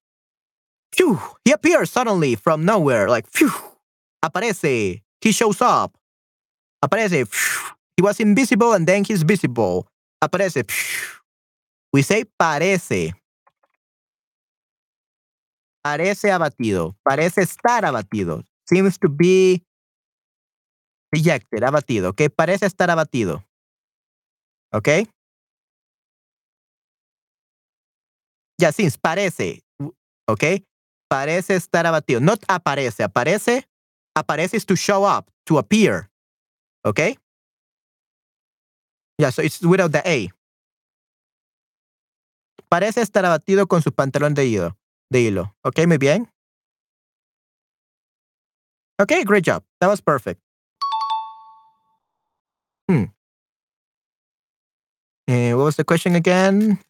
phew, he appears suddenly from nowhere. Like phew, aparece. He shows up. Aparece. He was invisible and then he's visible. Aparece. We say parece. Parece abatido. Parece estar abatido. Seems to be rejected, abatido. Parece estar abatido. Okay. Ya, seems, parece. Okay. Parece estar abatido. Not aparece. Aparece. Aparece is to show up, to appear. Okay? Yeah, so it's without the A. Parece estar abatido con su pantalón de hilo. De hilo. Okay, muy bien. Okay, great job. That was perfect. Hmm. Eh, what was the question again?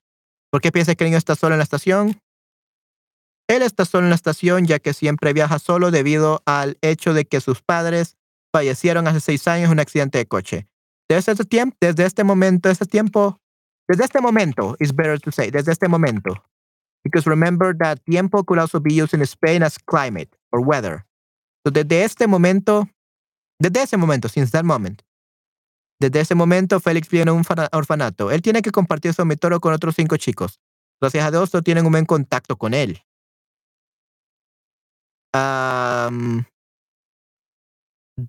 ¿Por qué piensa que el niño está solo en la estación? Él está solo en la estación ya que siempre viaja solo debido al hecho de que sus padres fallecieron hace seis años en un accidente de coche. Desde este tiempo, desde este momento, este tiempo, desde este momento, is better to say, desde este momento. Because remember that tiempo could also be used in Spain as climate or weather. So desde este momento, desde ese momento, since that moment, desde ese momento, Félix viene a un orfanato. Él tiene que compartir su dormitorio con otros cinco chicos. Gracias a Dios, no tienen un buen contacto con él. Um,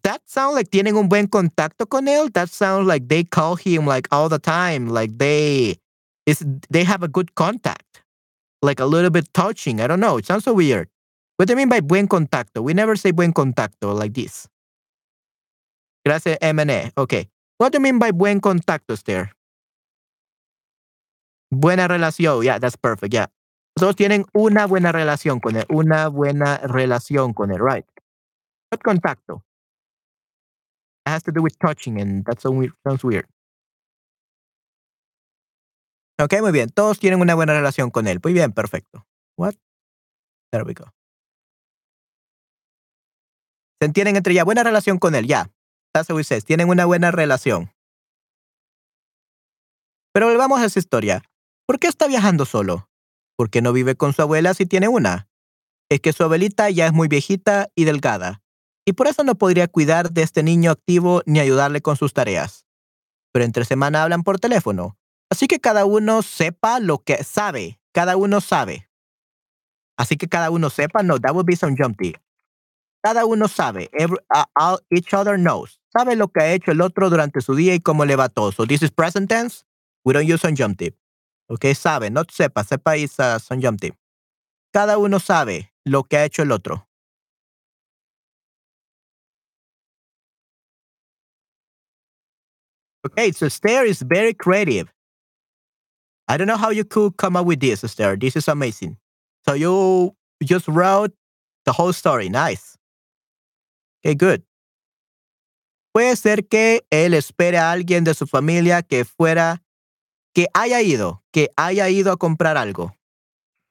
that sounds like tienen un buen contacto con él. That sounds like they call him like all the time. Like they is they have a good contact. Like a little bit touching. I don't know. It sounds so weird. What do you mean by buen contacto? We never say buen contacto like this. Gracias, MNE. Okay. What do you mean by buen contacto, there? Buena relación. Yeah, that's perfect. Yeah. Todos tienen una buena relación con él. Una buena relación con él, right? What contacto? It has to do with touching, and that sounds weird. Ok, muy bien. Todos tienen una buena relación con él. Muy bien, perfecto. What? There we go. Se entienden entre ya. Buena relación con él, ya. That's what we says. Tienen una buena relación. Pero volvamos a esa historia. ¿Por qué está viajando solo? ¿Por qué no vive con su abuela si tiene una? Es que su abuelita ya es muy viejita y delgada, y por eso no podría cuidar de este niño activo ni ayudarle con sus tareas. Pero entre semana hablan por teléfono, así que cada uno sepa lo que sabe. Cada uno sabe. Así que cada uno sepa, no, that would be some jumpy. Cada uno sabe. Every, uh, all, each other knows. Sabe lo que ha hecho el otro durante su día y cómo le va todo. So this is present tense. We don't use subjunctive. Ok, sabe, no sepa, sepa is uh, subjunctive. Cada uno sabe lo que ha hecho el otro. Okay, so Esther is very creative. I don't know how you could come up with this, Esther. This is amazing. So you just wrote the whole story. Nice. Okay, good. Puede ser que él espere a alguien de su familia que fuera, que haya ido, que haya ido a comprar algo.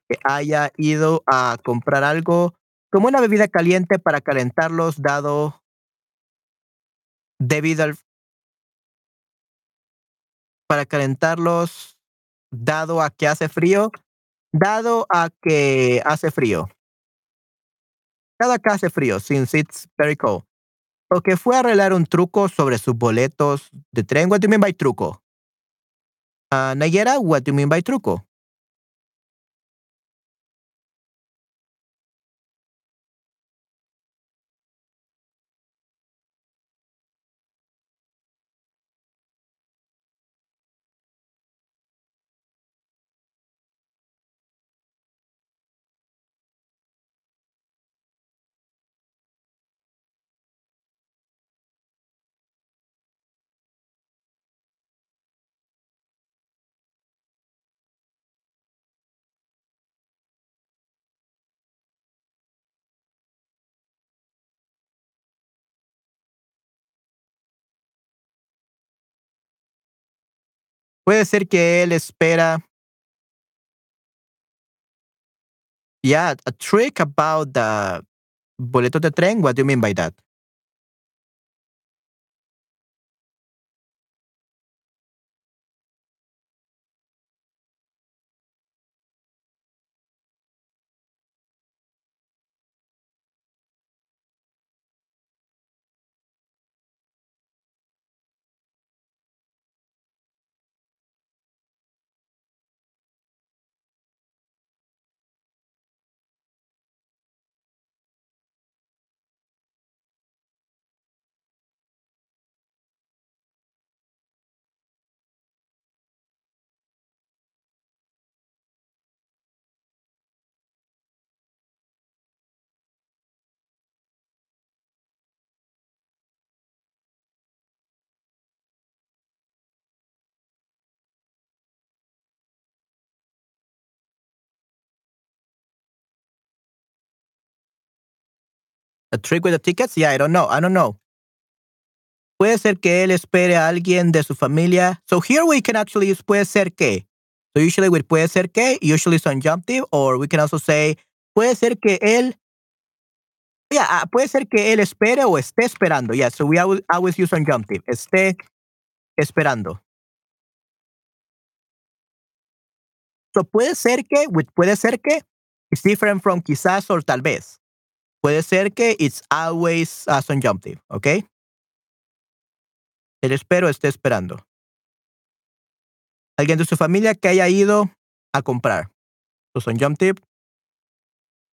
Que haya ido a comprar algo como una bebida caliente para calentarlos dado debido al para calentarlos dado a que hace frío, dado a que hace frío. Dado a que hace frío, since it's very cold. O que fue a arreglar un truco sobre sus boletos de tren. What do you mean by truco? Uh, Nayera, what do you mean by truco? Puede ser que él espera. Yeah, a trick about the boletos de tren. What do you mean by that? A trick with the tickets? Yeah, I don't know. I don't know. Puede ser que él espere a alguien de su familia. So here we can actually use puede ser que. So usually with puede ser que, usually it's conjunctive, or we can also say puede ser que él Yeah, uh, puede ser que él espere o esté esperando. Yeah, so we always, always use conjunctive. Esté esperando. So puede ser que, with puede ser que, it's different from quizás or tal vez. Puede ser que it's always uh, subjunctive, ¿ok? El espero esté esperando. Alguien de su familia que haya ido a comprar. Subjunctive.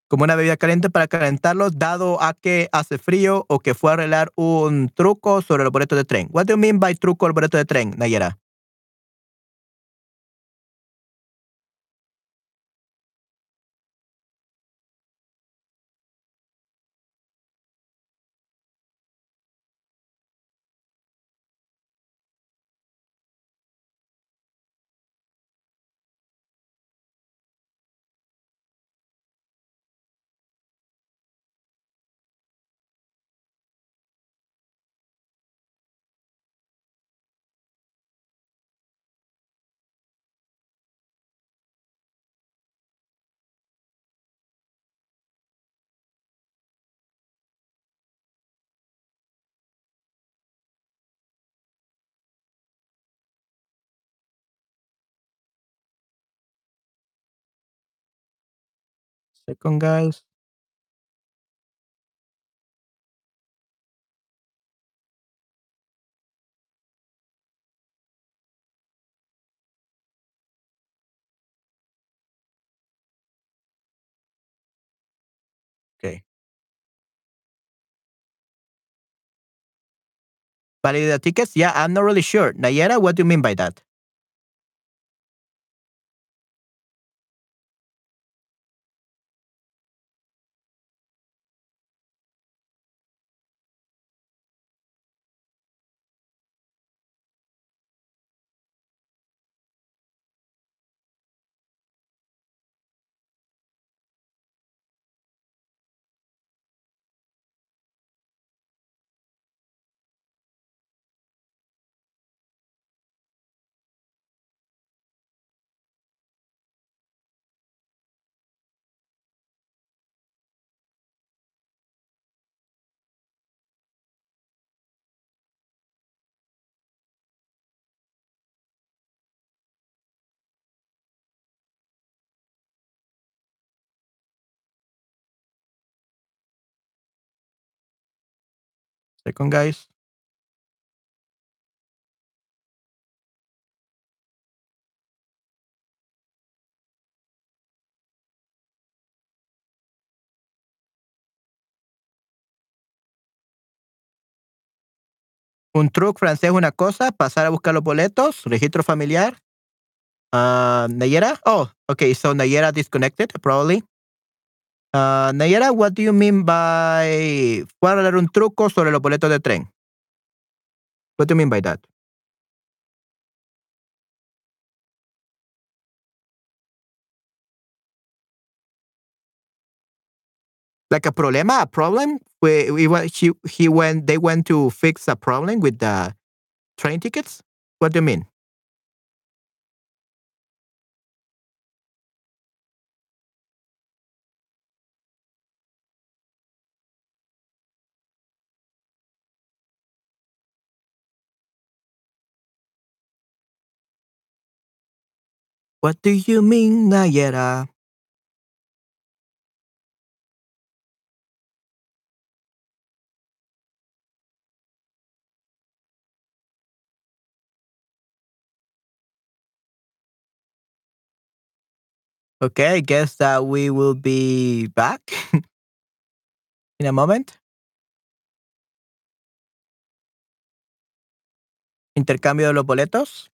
Como una bebida caliente para calentarlos, dado a que hace frío o que fue a arreglar un truco sobre el boleto de tren. What do you mean by truco el boleto de tren, Nayera? Second, guys. Okay. Tickets? Yeah, I'm not really sure. Nayera, what do you mean by that? Second, guys. Un truc francés una cosa, pasar a buscar los boletos, registro familiar. Uh, Nayera? Oh, okay. So Nayera disconnected, probably. Uh, Nayera, what do you mean by fue a un truco sobre los boletos de tren? What do you mean by that? Like a problema, a problem? We, we he, he went, they went to fix a problem with the train tickets? What do you mean? What do you mean, Nayera? Okay, I guess that we will be back in a moment. Intercambio de los boletos.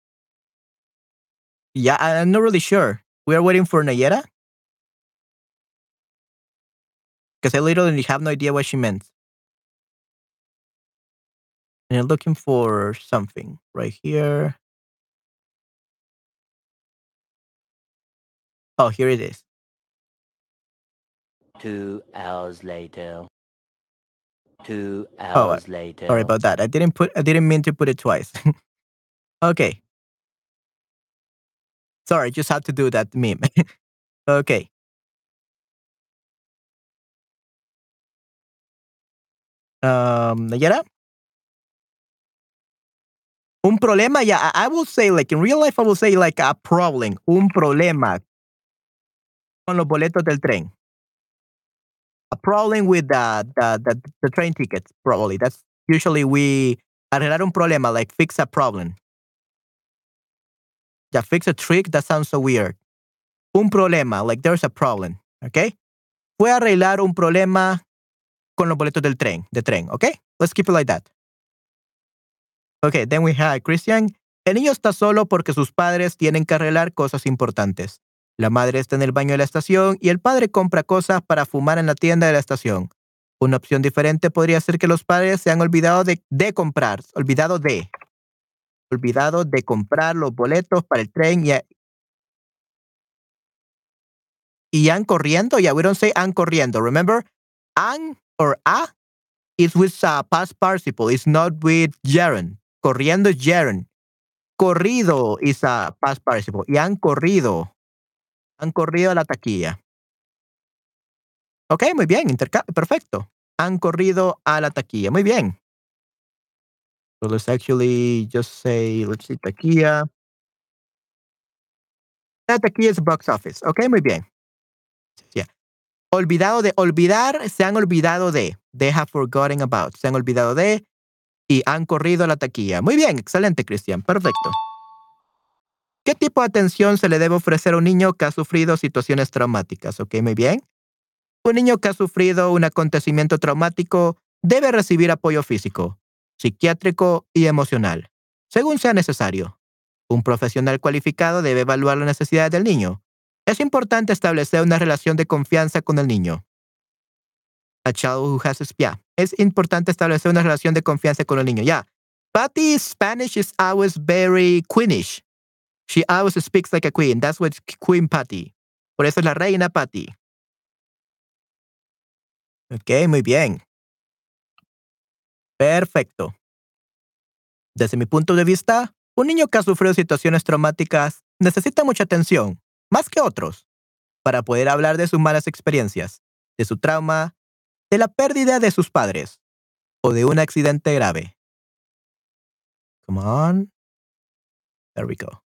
Yeah, I'm not really sure. We are waiting for Nayera. Because I literally have no idea what she meant. And I'm looking for something right here. Oh, here it is. Two hours later. Two oh, hours later. Sorry about that. I didn't put I didn't mean to put it twice. okay. Sorry, just had to do that meme. okay. Um? Un problema, yeah, I, I will say like in real life, I will say like a problem, un problema con los boletos del tren. A problem with the, the, the, the train tickets, probably. That's usually we arreglar un problema, like fix a problem. Fix a trick, that sounds so weird. Un problema, like there's a problem, okay? Fue a arreglar un problema con los boletos del tren, de tren, okay? Let's keep it like that. Okay, then we have Christian. El niño está solo porque sus padres tienen que arreglar cosas importantes. La madre está en el baño de la estación y el padre compra cosas para fumar en la tienda de la estación. Una opción diferente podría ser que los padres se han olvidado de, de comprar, olvidado de, olvidado de comprar los boletos para el tren y, y han corriendo. Yeah, we don't say han corriendo. Remember, an or a is with a past participle. It's not with gerund. Corriendo es gerund. Corrido is a past participle. Y han corrido. Han corrido a la taquilla. Ok, muy bien. interca- perfecto. Han corrido a la taquilla. Muy bien. So let's actually just say, let's see, taquilla. La taquilla es box office. Ok, muy bien. Yeah. olvidado de olvidar, se han olvidado de. They have forgotten about. Se han olvidado de y han corrido a la taquilla. Muy bien, excelente, Cristian. Perfecto. ¿Qué tipo de atención se le debe ofrecer a un niño que ha sufrido situaciones traumáticas? Ok, muy bien. Un niño que ha sufrido un acontecimiento traumático debe recibir apoyo físico, psiquiátrico y emocional, según sea necesario. Un profesional cualificado debe evaluar las necesidades del niño. Es importante establecer una relación de confianza con el niño. A child who has. Es importante establecer una relación de confianza con el niño. Yeah. Patty's Spanish is always very queenish. She always speaks like a queen. That's what Queen Patty. Por eso es la reina Patty. Ok, muy bien. Perfecto. Desde mi punto de vista, un niño que ha sufrido situaciones traumáticas necesita mucha atención, más que otros, para poder hablar de sus malas experiencias, de su trauma, de la pérdida de sus padres o de un accidente grave. Come on. There we go.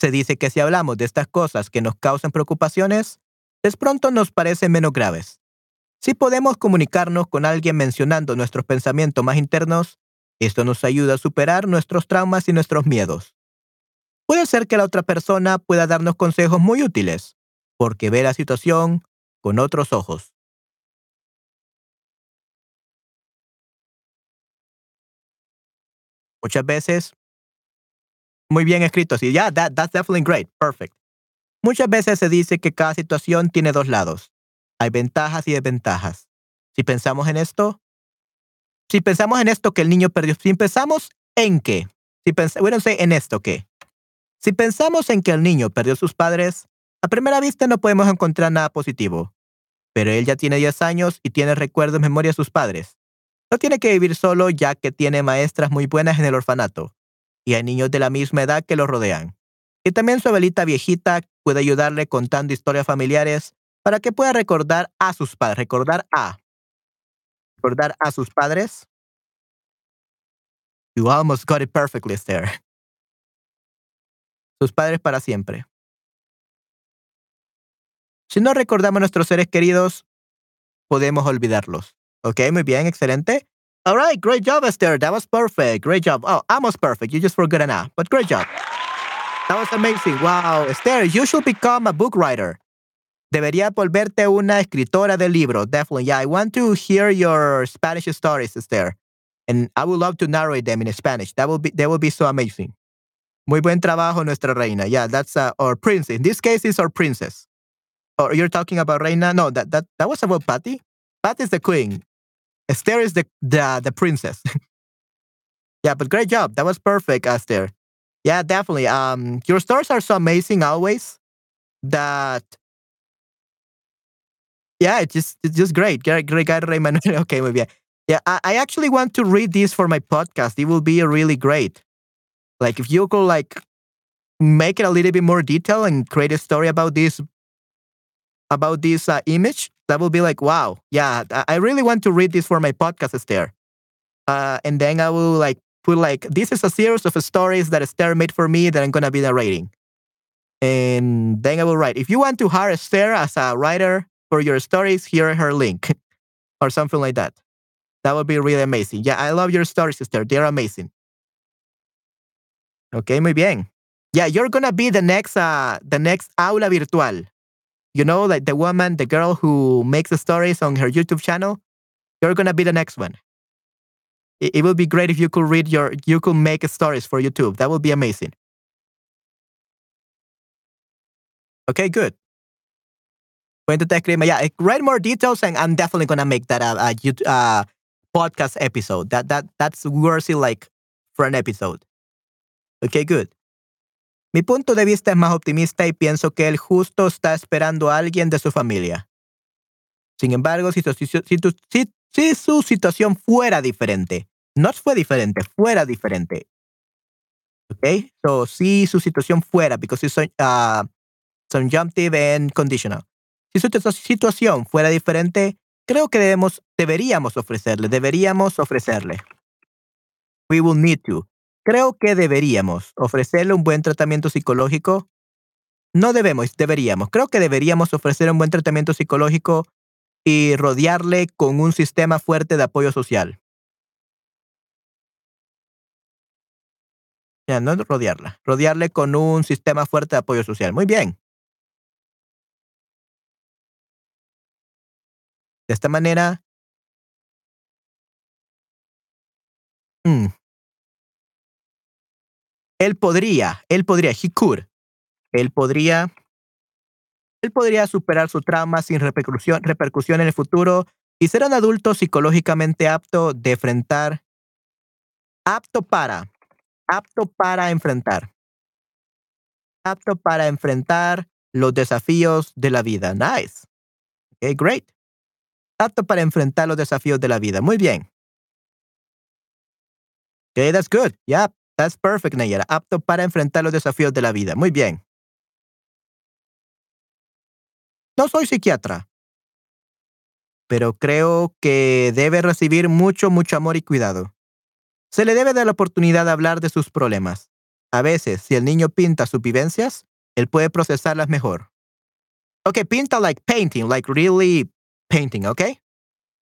Se dice que si hablamos de estas cosas que nos causan preocupaciones, de pronto nos parecen menos graves. Si podemos comunicarnos con alguien mencionando nuestros pensamientos más internos, esto nos ayuda a superar nuestros traumas y nuestros miedos. Puede ser que la otra persona pueda darnos consejos muy útiles, porque ve la situación con otros ojos. Muchas veces muy bien escrito. Sí, yeah, that, that's definitely great. Perfect. Muchas veces se dice que cada situación tiene dos lados. Hay ventajas y desventajas. Si pensamos en esto, si pensamos en esto que el niño perdió, si pensamos en qué, si pensamos, en esto qué. Si pensamos en que el niño perdió sus padres, a primera vista no podemos encontrar nada positivo. Pero él ya tiene 10 años y tiene recuerdos, memoria de sus padres. No tiene que vivir solo ya que tiene maestras muy buenas en el orfanato y hay niños de la misma edad que lo rodean. Y también su abuelita viejita puede ayudarle contando historias familiares para que pueda recordar a sus padres, recordar a, recordar a sus padres. You almost got it perfectly, Esther. Sus padres para siempre. Si no recordamos a nuestros seres queridos, podemos olvidarlos. Ok, muy bien, excelente. All right, great job, Esther. That was perfect. Great job. Oh, almost perfect. You just forgot an A, but great job. That was amazing. Wow, Esther, you should become a book writer. Debería volverte una escritora de libro. Definitely. Yeah, I want to hear your Spanish stories, Esther. And I would love to narrate them in Spanish. That would be that would be so amazing. Muy buen trabajo, nuestra reina. Yeah, that's uh, our princess. In this case, it's our princess. Or oh, you're talking about reina? No, that that that was about Patty. Patty is the queen. Esther is the the the princess. yeah, but great job. That was perfect, Esther. Yeah, definitely. Um, your stories are so amazing always. That yeah, it's just it's just great. Guy, Manuel. Okay, muy bien. Yeah, I, I actually want to read this for my podcast. It will be really great. Like if you could like make it a little bit more detail and create a story about this about this uh, image, that will be like, wow, yeah, I really want to read this for my podcast, Esther. Uh, and then I will like put like, this is a series of stories that Esther made for me that I'm gonna be narrating. And then I will write, if you want to hire Esther as a writer for your stories, here her link, or something like that. That would be really amazing. Yeah, I love your stories, sister. They're amazing. Okay, muy bien. Yeah, you're gonna be the next, uh, the next aula virtual you know, like the woman, the girl who makes the stories on her YouTube channel, you're gonna be the next one. It, it would be great if you could read your, you could make stories for YouTube. That would be amazing. Okay, good. Going to yeah, eh, write more details, and I'm definitely gonna make that a, podcast episode. That that that's worthy like for an episode. Okay, good. Mi punto de vista es más optimista y pienso que el justo está esperando a alguien de su familia. Sin embargo, si su, si, su situación fuera diferente, no fue diferente, fuera diferente. ¿Ok? So, si su situación fuera, because it's uh, subjunctive and conditional. Si su situación fuera diferente, creo que debemos, deberíamos ofrecerle, deberíamos ofrecerle. We will need to. Creo que deberíamos ofrecerle un buen tratamiento psicológico No debemos, deberíamos. Creo que deberíamos ofrecer un buen tratamiento psicológico y rodearle con un sistema fuerte de apoyo social. Ya, no rodearla. Rodearle con un sistema fuerte de apoyo social. Muy bien. De esta manera. Mm, él podría, él podría, he could. Él podría, él podría superar su trauma sin repercusión, en el futuro y ser un adulto psicológicamente apto de enfrentar, apto para, apto para enfrentar, apto para enfrentar los desafíos de la vida. Nice. Okay, great. Apto para enfrentar los desafíos de la vida. Muy bien. Okay, that's good. Yep. That's perfect, Nayara. Apto para enfrentar los desafíos de la vida. Muy bien. No soy psiquiatra, pero creo que debe recibir mucho, mucho amor y cuidado. Se le debe dar la oportunidad de hablar de sus problemas. A veces, si el niño pinta sus vivencias, él puede procesarlas mejor. Ok, pinta like painting, like really painting, ¿ok?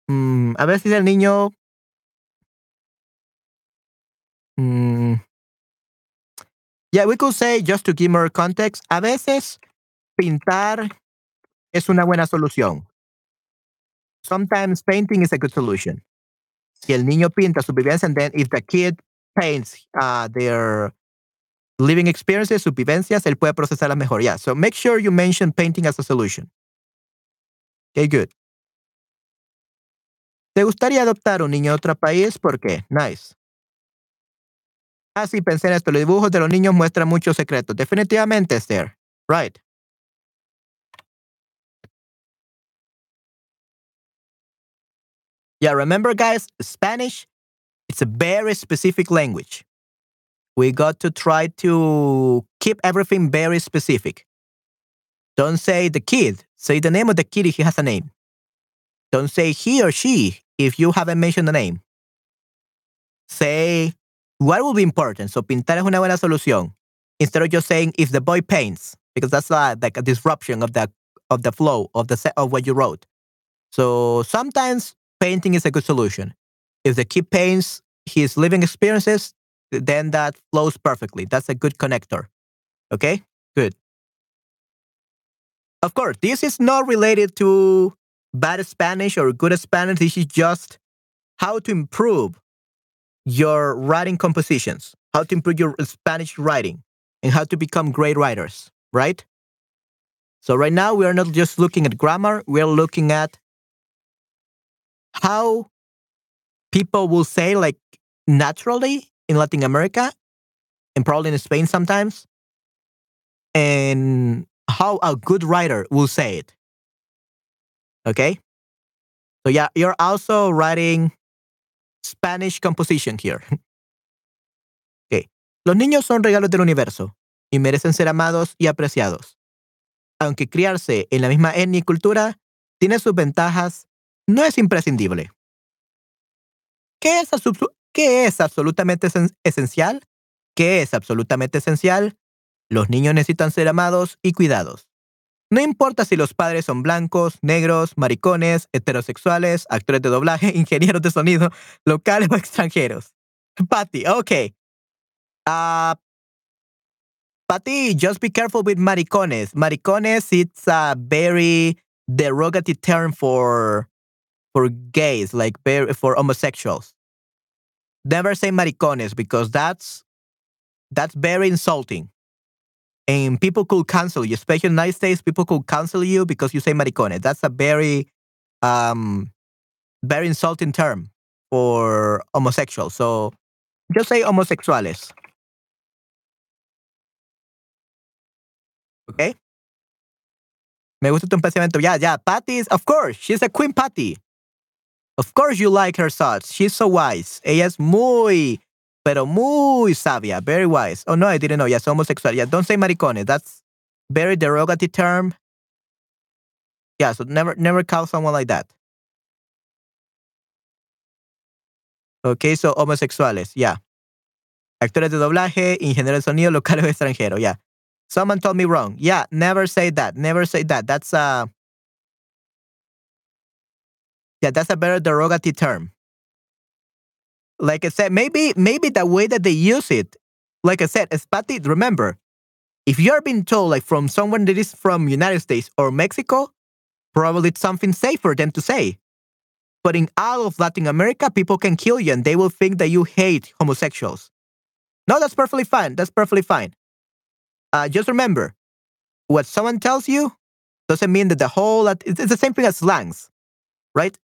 Mm, a ver si el niño Mm. Yeah, we could say, just to give more context, a veces pintar es una buena solución. Sometimes painting is a good solution. Si el niño pinta su vivencia, and then if the kid paints uh, their living experiences, sus vivencias, él puede procesarlas mejor. Yeah, so make sure you mention painting as a solution. Okay, good. ¿Te gustaría adoptar un niño de otro país? ¿Por qué? Nice. Ah, sí, pensé en esto. Los dibujos de los niños muestran muchos secretos. Definitivamente, Esther. Right. Yeah, remember, guys, Spanish, it's a very specific language. We got to try to keep everything very specific. Don't say the kid. Say the name of the kid if he has a name. Don't say he or she if you haven't mentioned the name. Say what will be important? So pintar es una buena solución. Instead of just saying if the boy paints, because that's uh, like a disruption of the of the flow of the set of what you wrote. So sometimes painting is a good solution. If the kid paints his living experiences, then that flows perfectly. That's a good connector. Okay? Good. Of course, this is not related to bad Spanish or good Spanish. This is just how to improve your writing compositions, how to improve your Spanish writing, and how to become great writers, right? So, right now, we are not just looking at grammar, we are looking at how people will say, like, naturally in Latin America and probably in Spain sometimes, and how a good writer will say it. Okay? So, yeah, you're also writing Spanish composition here. Okay. Los niños son regalos del universo y merecen ser amados y apreciados. Aunque criarse en la misma etnia y cultura tiene sus ventajas, no es imprescindible. ¿Qué es, absolutamente esencial? ¿Qué es absolutamente esencial? Los niños necesitan ser amados y cuidados. No importa si los padres son blancos, negros, maricones, heterosexuales, actores de doblaje, ingenieros de sonido, locales o extranjeros. Patty, okay. Uh, Patty, just be careful with maricones. Maricones, it's a very derogatory term for for gays, like for homosexuals. Never say maricones because that's that's very insulting and people could cancel you, especially in the United States, people could cancel you because you say maricone. That's a very, um, very insulting term for homosexuals. So just say homosexuales. Okay? Me gusta tu pensamiento. Yeah, yeah. Patty is, of course, she's a queen Patty. Of course you like her thoughts. She's so wise. Ella es muy pero muy sabia, very wise. Oh no, I didn't know. Yes, homosexual. Yeah, don't say maricones. That's very derogatory term. Yeah, so never never call someone like that. Okay, so homosexuales, yeah. Actores de doblaje, ingeniero de sonido, local o extranjero, yeah. Someone told me wrong. Yeah, never say that. Never say that. That's uh yeah, that's a better derogative term. Like I said, maybe maybe the way that they use it, like I said, espati, remember, if you're being told like from someone that is from United States or Mexico, probably it's something safer than to say. But in all of Latin America, people can kill you and they will think that you hate homosexuals. No, that's perfectly fine. That's perfectly fine. Uh, just remember, what someone tells you doesn't mean that the whole, it's the same thing as slangs, right?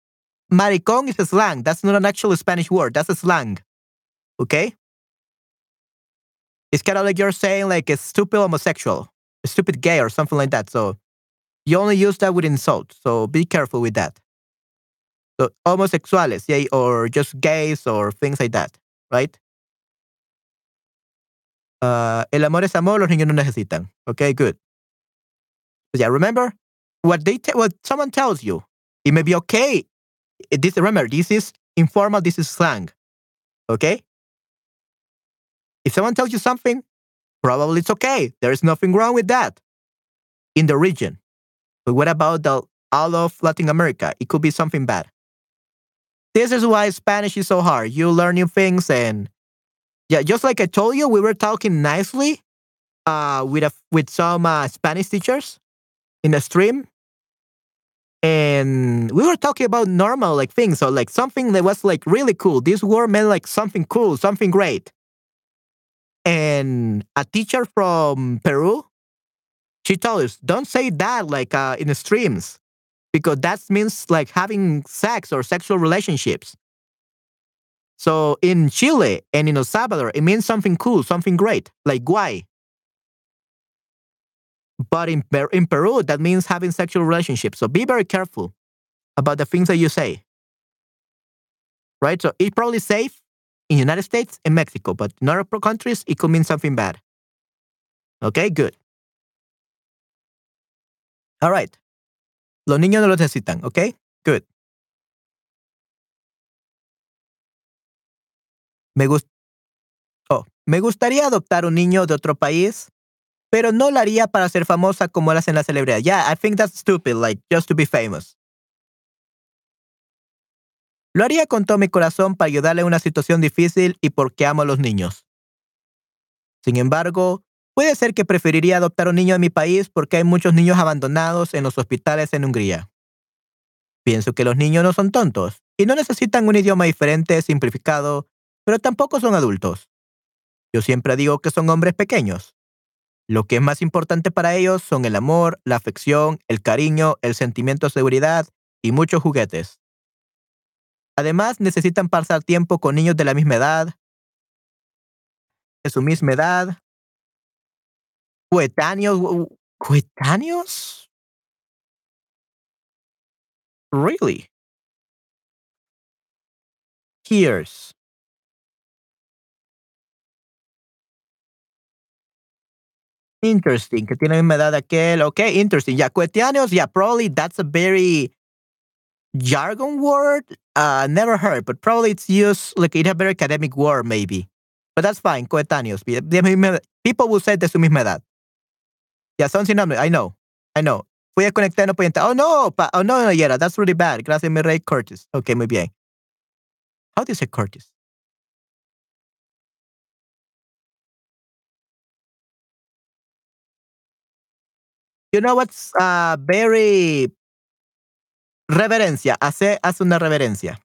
Maricón is a slang. That's not an actual Spanish word. That's a slang. Okay? It's kind of like you're saying like a stupid homosexual, a stupid gay or something like that. So you only use that with insult. So be careful with that. So homosexuales, yeah, or just gays or things like that, right? Uh, el amor es amor, los niños no necesitan. Okay, good. But yeah, remember what they what someone tells you. It may be okay. This remember, this is informal. This is slang. Okay. If someone tells you something, probably it's okay. There is nothing wrong with that in the region. But what about the all of Latin America? It could be something bad. This is why Spanish is so hard. You learn new things and yeah, just like I told you, we were talking nicely uh, with a, with some uh, Spanish teachers in a stream, and we were talking about normal like things, so like something that was like really cool. This word meant like something cool, something great. And a teacher from Peru, she told us, "Don't say that like uh, in the streams, because that means like having sex or sexual relationships." So in Chile and in El Salvador, it means something cool, something great, like guay. But in, in Peru, that means having sexual relationships. So be very careful about the things that you say. Right? So it's probably safe in United States and Mexico, but in other countries, it could mean something bad. Okay, good. All right. Los niños no lo necesitan, okay? Good. Me, gust oh, me gustaría adoptar un niño de otro país, pero no lo haría para ser famosa como lo hacen las celebridades. Yeah, I think that's stupid, like just to be famous. Lo haría con todo mi corazón para ayudarle en una situación difícil y porque amo a los niños. Sin embargo, puede ser que preferiría adoptar un niño de mi país porque hay muchos niños abandonados en los hospitales en Hungría. Pienso que los niños no son tontos y no necesitan un idioma diferente, simplificado pero tampoco son adultos. Yo siempre digo que son hombres pequeños. Lo que es más importante para ellos son el amor, la afección, el cariño, el sentimiento de seguridad y muchos juguetes. Además, necesitan pasar tiempo con niños de la misma edad, de su misma edad, coetáneos. ¿Coetáneos? Really? Here's Interesting, que tiene la misma edad aquel. Okay, interesting. Yeah, coetáneos, yeah, probably that's a very jargon word. Uh, never heard, but probably it's used like it's a very academic word, maybe. But that's fine, coetáneos. People will say de su misma edad. Yeah, son sinónimos. I know, I know. Fui a conectar no podía Oh no, pa oh no, no, yeah, that's really bad. Gracias, mi rey curtsy. Okay, muy bien. How do you say curtsy? You know what's uh, very reverencia. Hace, hace una reverencia.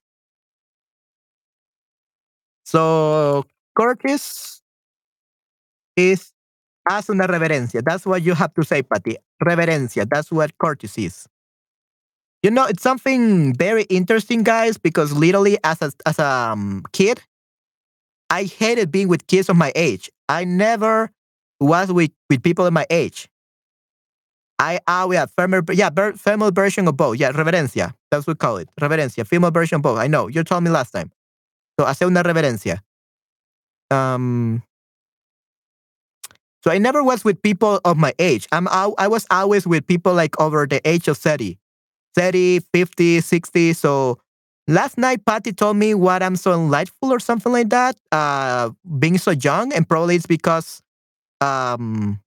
So curtsy is hace una reverencia. That's what you have to say, Patty. Reverencia. That's what curtsy is. You know, it's something very interesting, guys, because literally as a, as a um, kid, I hated being with kids of my age. I never was with, with people of my age. I ah yeah, female yeah, female version of both. Yeah, reverencia. That's what we call it. Reverencia, female version of both. I know. You told me last time. So hace una reverencia. Um so I never was with people of my age. I'm I was always with people like over the age of 30. 30, 50, 60. So last night Patty told me what I'm so delightful or something like that. Uh being so young and probably it's because um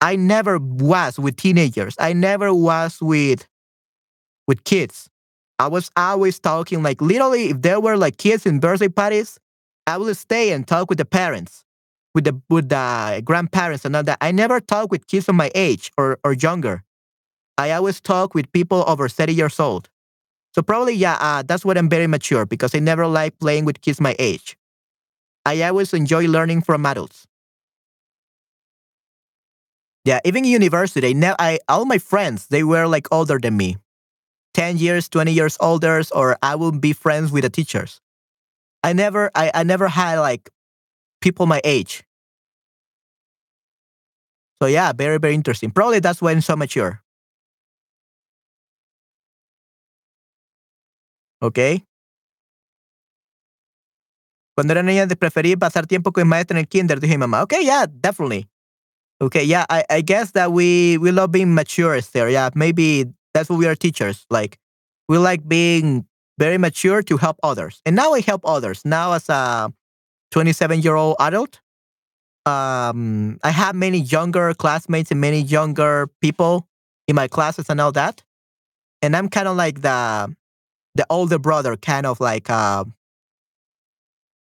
I never was with teenagers. I never was with with kids. I was always talking like literally if there were like kids in birthday parties, I would stay and talk with the parents, with the with the grandparents and all that. I never talk with kids of my age or or younger. I always talk with people over 30 years old. So probably yeah, uh, that's what I'm very mature because I never like playing with kids my age. I always enjoy learning from adults. Yeah, even university, Now, I all my friends they were like older than me, ten years, twenty years older, or I would be friends with the teachers. I never, I, I never had like people my age. So yeah, very very interesting. Probably that's why I'm so mature. Okay. Cuando era niña preferí pasar tiempo con mi maestra en el kinder, dije mi mamá. Okay, yeah, definitely. Okay, yeah, I, I guess that we we love being mature there. Yeah, maybe that's what we are teachers. Like we like being very mature to help others. And now I help others. Now as a 27 year old adult, um, I have many younger classmates and many younger people in my classes and all that. And I'm kind of like the the older brother kind of like uh,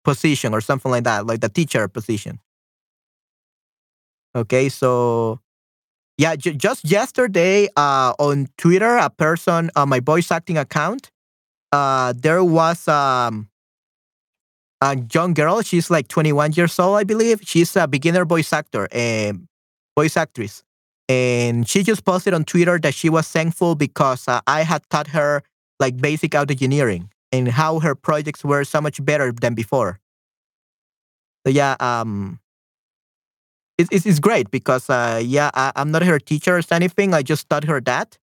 position or something like that, like the teacher position. Okay, so yeah, j- just yesterday uh, on Twitter, a person on my voice acting account, uh, there was um, a young girl. She's like 21 years old, I believe. She's a beginner voice actor, and voice actress, and she just posted on Twitter that she was thankful because uh, I had taught her like basic audio engineering and how her projects were so much better than before. So yeah, um, it's, it's, great because uh, yeah, I, I'm not her teacher or anything. I just taught her that.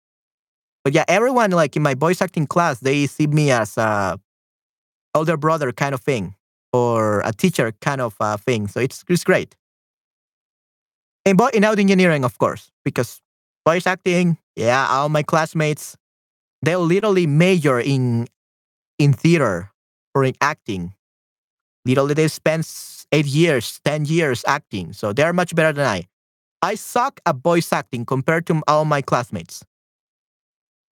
But yeah, everyone like in my voice acting class, they see me as a older brother kind of thing or a teacher kind of uh, thing. So it's it's great. And but in audio engineering, of course, because voice acting, yeah, all my classmates, they literally major in in theater or in acting. Literally, they spend eight years, 10 years acting. So they're much better than I. I suck at voice acting compared to all my classmates.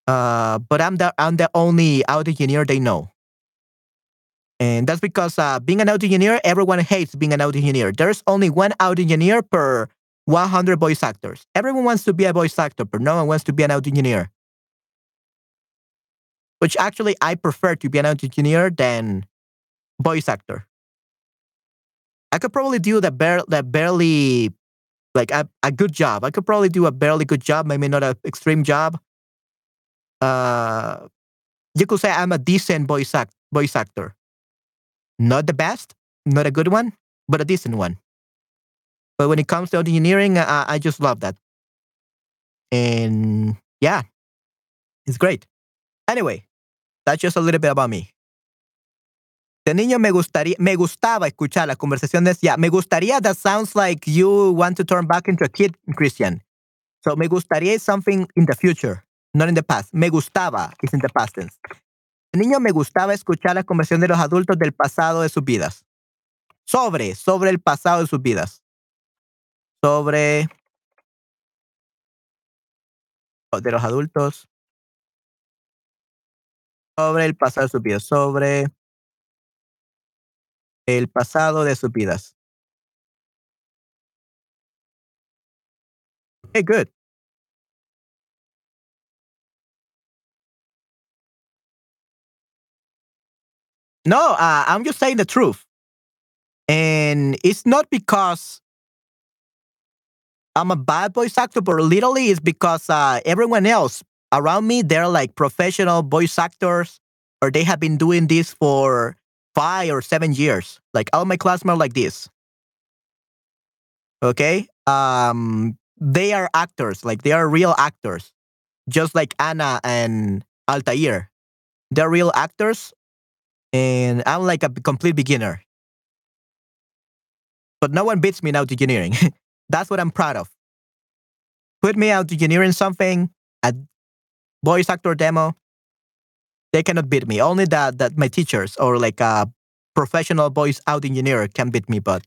Uh, but I'm the, I'm the only audio engineer they know. And that's because uh, being an audio engineer, everyone hates being an audio engineer. There's only one audio engineer per 100 voice actors. Everyone wants to be a voice actor, but no one wants to be an audio engineer. Which actually, I prefer to be an audio engineer than voice actor. I could probably do that, that barely like a, a good job. I could probably do a barely good job, maybe not an extreme job. Uh, you could say I'm a decent voice act voice actor. Not the best, not a good one, but a decent one. But when it comes to engineering, I, I just love that. And yeah, it's great. Anyway, that's just a little bit about me. De niño me gustaría, me gustaba escuchar las conversaciones. Ya, me gustaría. That sounds like you want to turn back into a kid, Christian. So me gustaría something in the future, not in the past. Me gustaba is in the past tense. De niño me gustaba escuchar las conversaciones de los adultos del pasado de sus vidas. Sobre, sobre el pasado de sus vidas. Sobre de los adultos. Sobre el pasado de sus vidas. Sobre el pasado de sus vidas. Okay, good. No, uh, I'm just saying the truth. And it's not because I'm a bad voice actor, but literally it's because uh, everyone else around me, they're like professional voice actors, or they have been doing this for five or seven years. Like all my classmates are like this. Okay? Um, they are actors, like they are real actors, just like Anna and Altair. They're real actors, and I'm like a complete beginner. But no one beats me in audio engineering. That's what I'm proud of. Put me out engineering something, a voice actor demo, they cannot beat me. Only that that my teachers or like a professional voice out engineer can beat me, but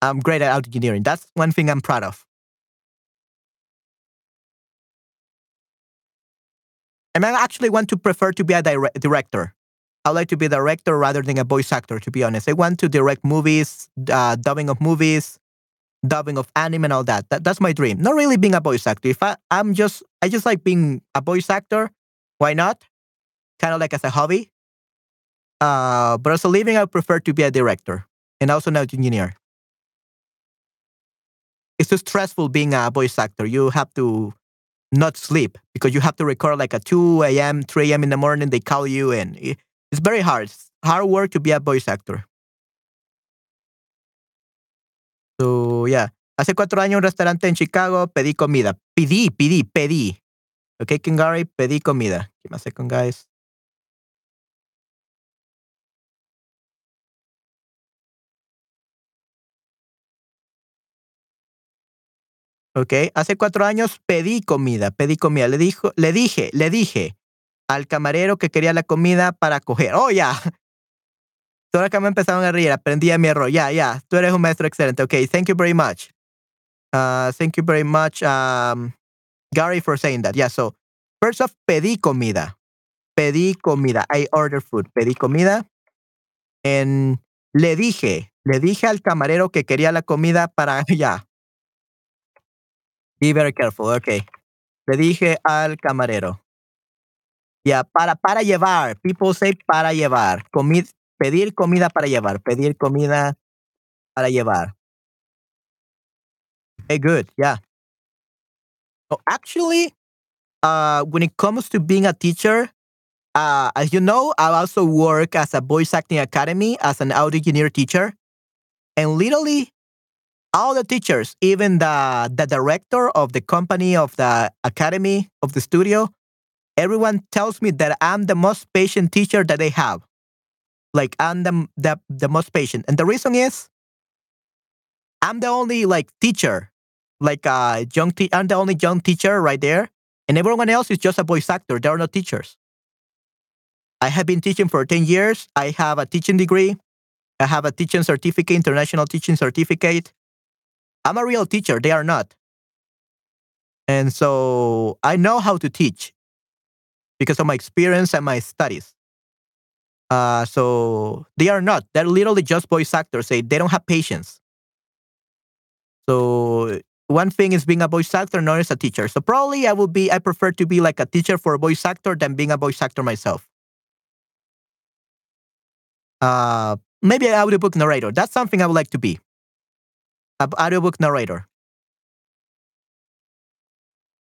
I'm great at out engineering. That's one thing I'm proud of. And I actually want to prefer to be a dire- director. I like to be a director rather than a voice actor, to be honest. I want to direct movies, uh, dubbing of movies, dubbing of anime and all that. that. That's my dream. Not really being a voice actor. If I, I'm just, I just like being a voice actor. Why not? Kind of like as a hobby. Uh, but as a living, I prefer to be a director and also an engineer. It's too stressful being a voice actor. You have to not sleep because you have to record like at 2 a.m., 3 a.m. in the morning. They call you and it's very hard. It's hard work to be a voice actor. So, yeah. Hace cuatro años un restaurante en Chicago pedí comida. Pedí, pedí, pedí. Okay, King Gary, pedí comida. Give me a second, guys. Ok, hace cuatro años pedí comida, pedí comida. Le, dijo, le dije, le dije al camarero que quería la comida para coger. Oh, ya. Todos que me empezaron a reír, aprendí a mi error. Ya, ya. Tú eres un maestro excelente. Ok, thank you very much. Uh, thank you very much, um, Gary, for saying that. Yeah, so first off, pedí comida. Pedí comida. I ordered food. Pedí comida. And le dije, le dije al camarero que quería la comida para, ya. Be very careful. Okay. Le dije al camarero. Ya, para, para llevar. People say para llevar. Comid, pedir comida para llevar. Pedir comida para llevar. Hey, good. Yeah. Oh, actually, uh, when it comes to being a teacher, uh, as you know, I also work as a voice acting academy as an audio engineer teacher. And literally, all the teachers, even the the director of the company of the academy of the studio, everyone tells me that I'm the most patient teacher that they have. Like I'm the the, the most patient, and the reason is I'm the only like teacher, like uh young. Te- I'm the only young teacher right there, and everyone else is just a voice actor. They are not teachers. I have been teaching for ten years. I have a teaching degree. I have a teaching certificate, international teaching certificate. I'm a real teacher. They are not. And so I know how to teach because of my experience and my studies. Uh, so they are not. They're literally just voice actors. They, they don't have patience. So one thing is being a voice actor, not as a teacher. So probably I would be, I prefer to be like a teacher for a voice actor than being a voice actor myself. Uh, maybe an audiobook narrator. That's something I would like to be. Audiobook narrator.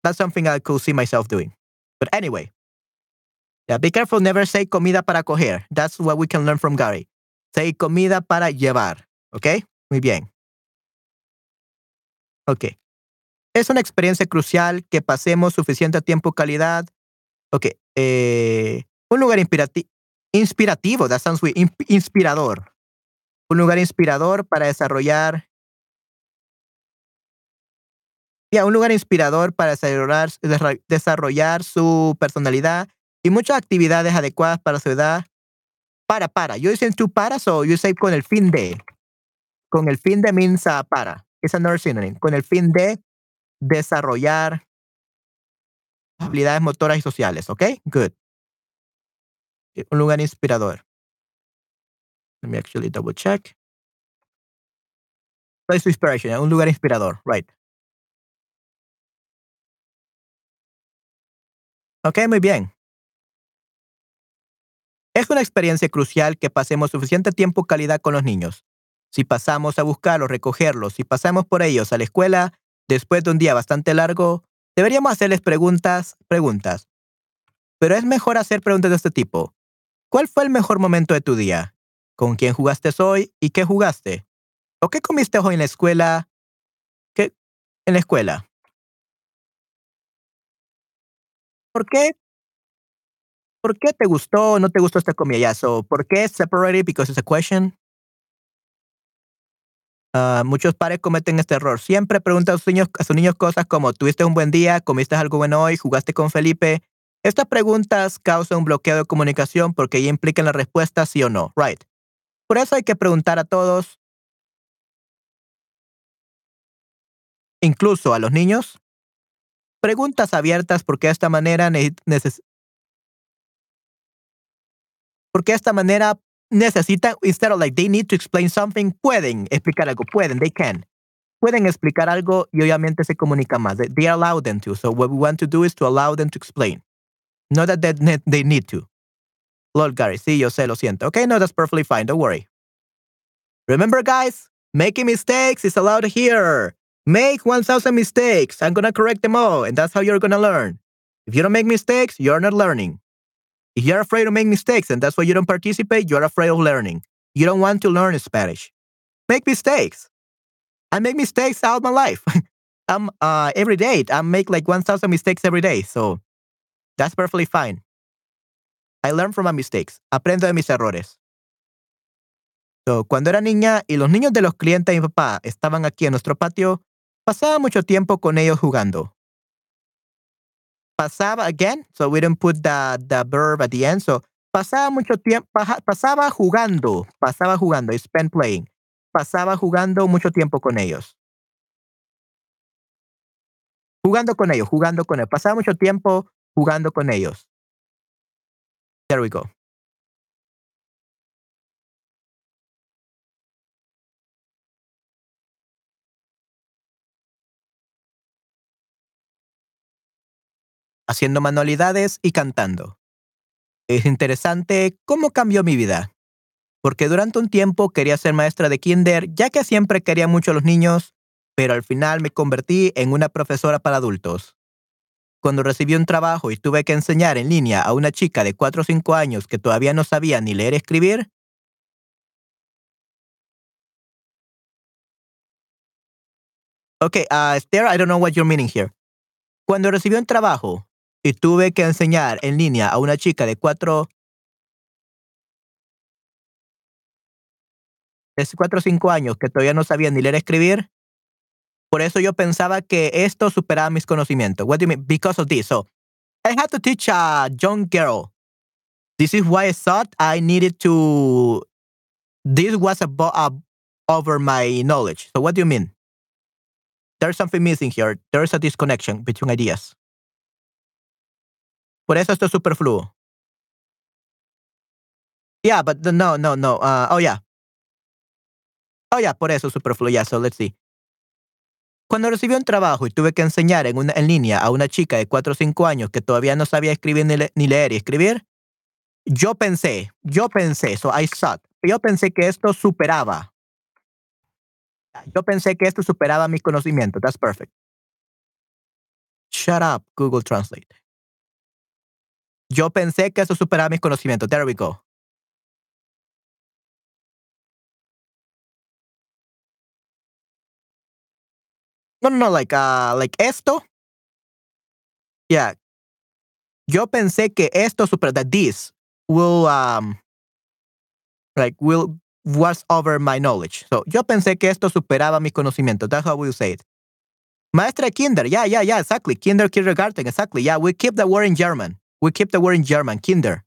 That's something I could see myself doing. But anyway, yeah, be careful. Never say comida para coger. That's what we can learn from Gary. Say comida para llevar. Okay? Muy bien. Ok. Es una experiencia crucial que pasemos suficiente tiempo calidad. Ok. Eh, un lugar inspirati inspirativo. That sounds weird. inspirador. Un lugar inspirador para desarrollar. Yeah, un lugar inspirador para desarrollar, desarrollar su personalidad y muchas actividades adecuadas para su edad. Para, para. You say tú para, so you say con el fin de. Con el fin de means uh, para. It's another synonym. Con el fin de desarrollar habilidades motoras y sociales. ¿Ok? Good. Un lugar inspirador. Let me actually double check. Place of inspiration. Un lugar inspirador. Right. Ok, muy bien. Es una experiencia crucial que pasemos suficiente tiempo calidad con los niños. Si pasamos a buscarlos, recogerlos, si pasamos por ellos a la escuela después de un día bastante largo, deberíamos hacerles preguntas, preguntas. Pero es mejor hacer preguntas de este tipo. ¿Cuál fue el mejor momento de tu día? ¿Con quién jugaste hoy y qué jugaste? ¿O qué comiste hoy en la escuela? ¿Qué? En la escuela. ¿Por qué? ¿Por qué te gustó o no te gustó esta comida? Ya, so, ¿por qué separated? Because it's a question. Uh, muchos padres cometen este error. Siempre preguntan a sus, niños, a sus niños cosas como, ¿tuviste un buen día? ¿Comiste algo bueno hoy? ¿Jugaste con Felipe? Estas preguntas causan un bloqueo de comunicación porque ya implican la respuesta sí o no. Right. Por eso hay que preguntar a todos, incluso a los niños, preguntas abiertas porque de esta manera neces Porque de esta manera necesitan, instead of like they need to explain something, pueden explicar algo, pueden, they can. Pueden explicar algo y obviamente se comunican más. They, they allow them to. So what we want to do is to allow them to explain. Not that they, they need to. Lord Gary, sí, yo sé, lo siento. Okay, no, that's perfectly fine. Don't worry. Remember, guys, making mistakes is allowed here. Make 1,000 mistakes. I'm going to correct them all. And that's how you're going to learn. If you don't make mistakes, you're not learning. If you're afraid to make mistakes and that's why you don't participate, you're afraid of learning. You don't want to learn Spanish. Make mistakes. I make mistakes all my life. I'm uh, every day. I make like 1,000 mistakes every day. So that's perfectly fine. I learn from my mistakes. Aprendo de mis errores. So, cuando era niña y los niños de los clientes de mi papá estaban aquí en nuestro patio, pasaba mucho tiempo con ellos jugando. Pasaba, again, so we didn't put the, the verb at the end. So, pasaba mucho tiempo, pasaba jugando, pasaba jugando, I spent playing. Pasaba jugando mucho tiempo con ellos. Jugando con ellos, jugando con ellos. Pasaba mucho tiempo jugando con ellos. There we go. Haciendo manualidades y cantando. Es interesante cómo cambió mi vida. Porque durante un tiempo quería ser maestra de kinder, ya que siempre quería mucho a los niños, pero al final me convertí en una profesora para adultos. Cuando recibí un trabajo y tuve que enseñar en línea a una chica de 4 o 5 años que todavía no sabía ni leer y escribir, Okay, uh, Esther, I don't know what you're meaning here. Cuando recibí un trabajo y tuve que enseñar en línea a una chica de 4 de 4 o 5 años que todavía no sabía ni leer y escribir, por eso yo pensaba que esto superaba mis conocimientos. What do you mean? Because of this. So, I had to teach a young girl. This is why I thought I needed to. This was above, uh, over my knowledge. So, what do you mean? There's something missing here. There is a disconnection between ideas. Por eso esto es superfluo. Yeah, but the, no, no, no. Uh, oh, yeah. Oh, yeah, por eso superfluo. Yeah, so let's see. Cuando recibí un trabajo y tuve que enseñar en, una, en línea a una chica de 4 o 5 años que todavía no sabía escribir ni, le, ni leer y escribir, yo pensé, yo pensé, so I thought, yo pensé que esto superaba. Yo pensé que esto superaba mis conocimientos. That's perfect. Shut up, Google Translate. Yo pensé que esto superaba mis conocimientos. There we go. No, no, no, like, uh, like esto. Yeah. Yo pensé que esto super, that this will, um, like, will, was over my knowledge. So, yo pensé que esto superaba mis conocimientos. That's how we say it. Maestra kinder. Yeah, yeah, yeah, exactly. Kinder, kindergarten. Exactly. Yeah, we keep the word in German. We keep the word in German, kinder.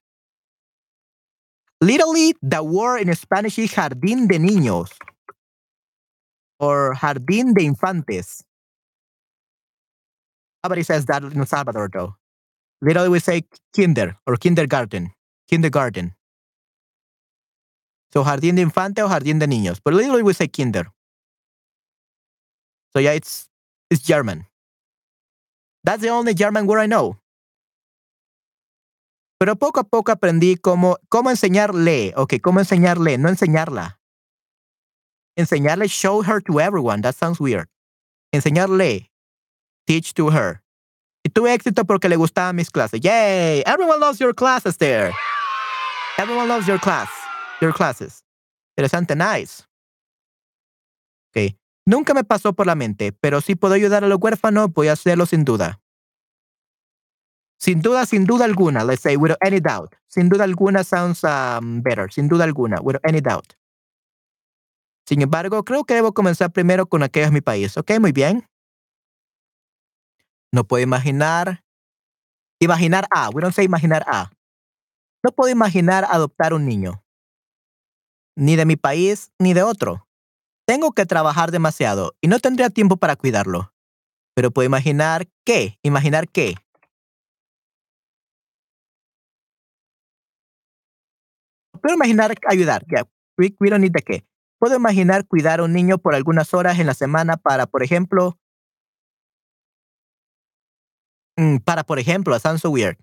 Literally, the word in Spanish is jardín de niños or jardín de infantes. Nobody says that in El Salvador, though. Literally, we say kinder or kindergarten, kindergarten. So jardín de infante or jardín de niños, but literally we say kinder. So yeah, it's it's German. That's the only German word I know. Pero poco a poco aprendí cómo, cómo enseñarle. Ok, cómo enseñarle, no enseñarla. Enseñarle, show her to everyone. That sounds weird. Enseñarle, teach to her. Y tuve éxito porque le gustaban mis clases. Yay! Everyone loves your classes there. Everyone loves your class. Your classes. Interesante, nice. Ok. Nunca me pasó por la mente, pero si puedo ayudar a los huérfanos, voy a hacerlo sin duda. Sin duda, sin duda alguna. Let's say without any doubt. Sin duda alguna sounds um, better. Sin duda alguna. Without any doubt. Sin embargo, creo que debo comenzar primero con aquellos de mi país. Ok, muy bien. No puedo imaginar. Imaginar a. We don't say imaginar a. No puedo imaginar adoptar un niño. Ni de mi país, ni de otro. Tengo que trabajar demasiado y no tendría tiempo para cuidarlo. Pero puedo imaginar qué. Imaginar qué. Puedo imaginar ayudar. Yeah, we, we don't need the qué. Puedo imaginar cuidar a un niño por algunas horas en la semana para, por ejemplo, mm, para, por ejemplo, sounds so weird.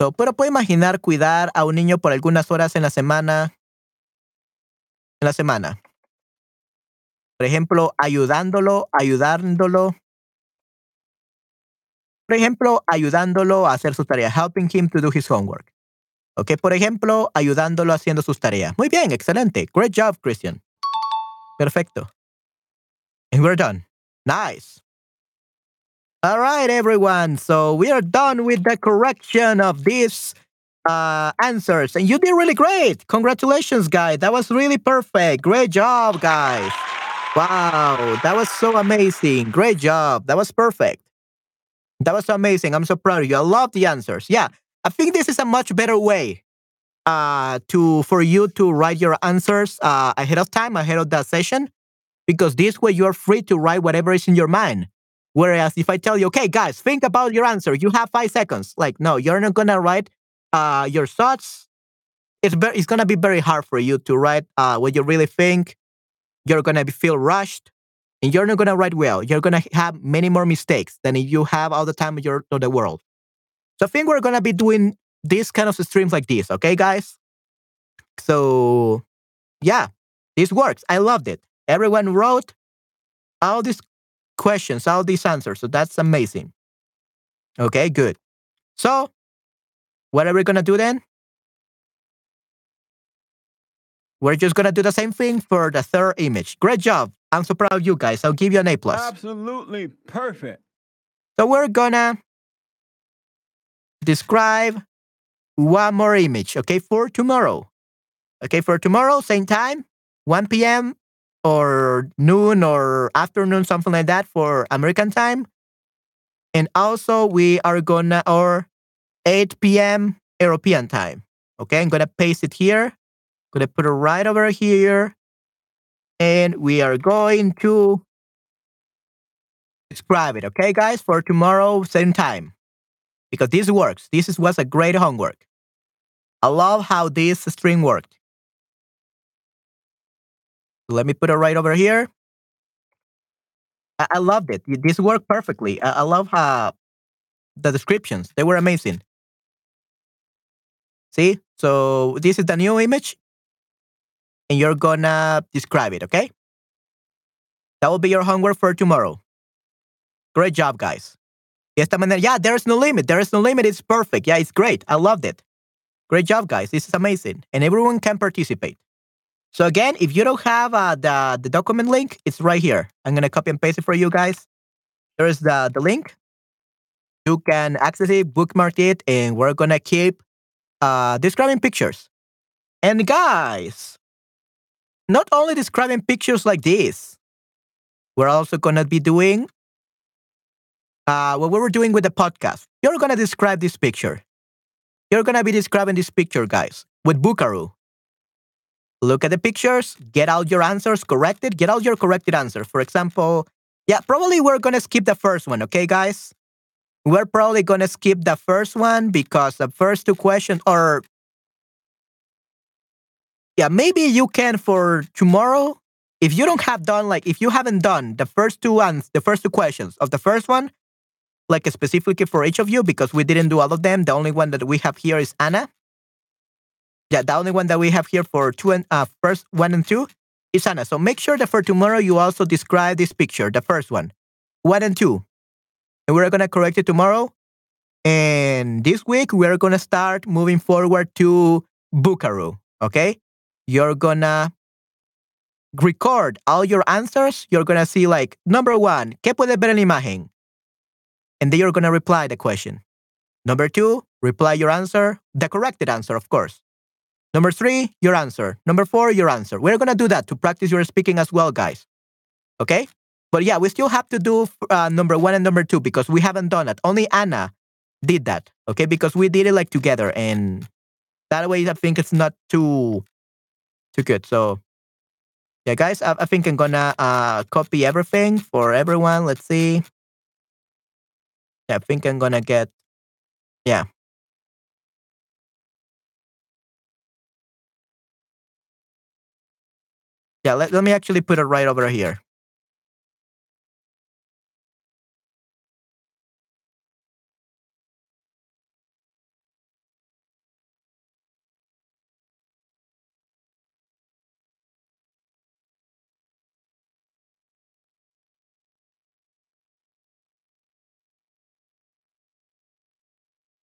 So, pero puedo imaginar cuidar a un niño por algunas horas en la semana. En la semana. Por ejemplo, ayudándolo, ayudándolo. Por ejemplo, ayudándolo a hacer su tarea. Helping him to do his homework. Ok, por ejemplo, ayudándolo haciendo sus tareas. Muy bien, excelente. Great job, Christian. Perfecto. And we're done. Nice. All right, everyone. So we are done with the correction of these uh, answers. And you did really great. Congratulations, guys. That was really perfect. Great job, guys. Wow, that was so amazing. Great job. That was perfect. That was amazing. I'm so proud of you. I love the answers. Yeah, I think this is a much better way uh, to for you to write your answers uh, ahead of time, ahead of that session, because this way you're free to write whatever is in your mind. Whereas if I tell you, okay, guys, think about your answer, you have five seconds. Like, no, you're not gonna write uh, your thoughts. It's very, it's gonna be very hard for you to write uh, what you really think. You're gonna be, feel rushed, and you're not gonna write well. You're gonna have many more mistakes than if you have all the time of, your, of the world. So I think we're gonna be doing these kind of streams like this, okay, guys? So yeah, this works. I loved it. Everyone wrote all these questions, all these answers. So that's amazing. Okay, good. So what are we gonna do then? We're just gonna do the same thing for the third image. Great job. I'm so proud of you guys. I'll give you an A plus. Absolutely perfect. So we're gonna describe one more image, okay, for tomorrow. Okay, for tomorrow, same time, 1 p.m. or noon or afternoon, something like that for American time. And also we are gonna or 8 p.m. European time. Okay, I'm gonna paste it here. Gonna put it right over here. And we are going to describe it, okay, guys, for tomorrow, same time because this works. This is, was a great homework. I love how this string worked. Let me put it right over here. I, I loved it. This worked perfectly. I, I love how the descriptions, they were amazing. See? So this is the new image and you're gonna describe it, okay? That will be your homework for tomorrow. Great job, guys. Y esta manera, yeah, there is no limit. There is no limit. It's perfect. Yeah, it's great. I loved it. Great job, guys. This is amazing. And everyone can participate. So again, if you don't have uh, the, the document link, it's right here. I'm going to copy and paste it for you guys. There's the, the link. You can access it, bookmark it, and we're going to keep uh, describing pictures. And guys, not only describing pictures like this, we're also going to be doing uh, what we were doing with the podcast. You're going to describe this picture. You're going to be describing this picture, guys, with Vocaroo. Look at the pictures, get out your answers corrected, get out your corrected answer. For example, yeah, probably we're going to skip the first one, okay, guys? We're probably going to skip the first one because the first two questions are. Yeah, maybe you can for tomorrow. If you don't have done, like, if you haven't done the first two ones, the first two questions of the first one, like specifically for each of you because we didn't do all of them. The only one that we have here is Anna. Yeah, the only one that we have here for two and uh, first one and two is Anna. So make sure that for tomorrow you also describe this picture, the first one, one and two, and we're gonna correct it tomorrow. And this week we're gonna start moving forward to Vocaroo. Okay, you're gonna record all your answers. You're gonna see like number one, ¿qué puede ver en la imagen? And then you're going to reply the question. Number two, reply your answer, the corrected answer, of course. Number three, your answer. Number four, your answer. We're going to do that to practice your speaking as well, guys. Okay? But yeah, we still have to do uh, number one and number two because we haven't done it. Only Anna did that. Okay? Because we did it like together. And that way, I think it's not too, too good. So yeah, guys, I, I think I'm going to uh, copy everything for everyone. Let's see. I think I'm gonna get, yeah. Yeah, let, let me actually put it right over here.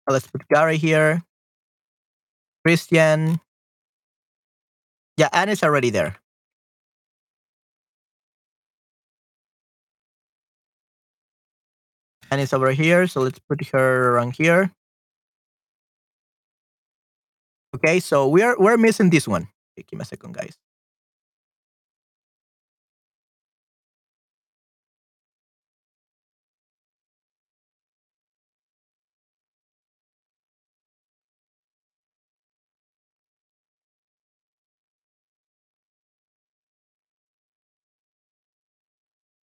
Let's put Gary here. Christian. Yeah, Anne is already there. Annie's over here, so let's put her around here. Okay, so we're we're missing this one. Okay, give me a second, guys.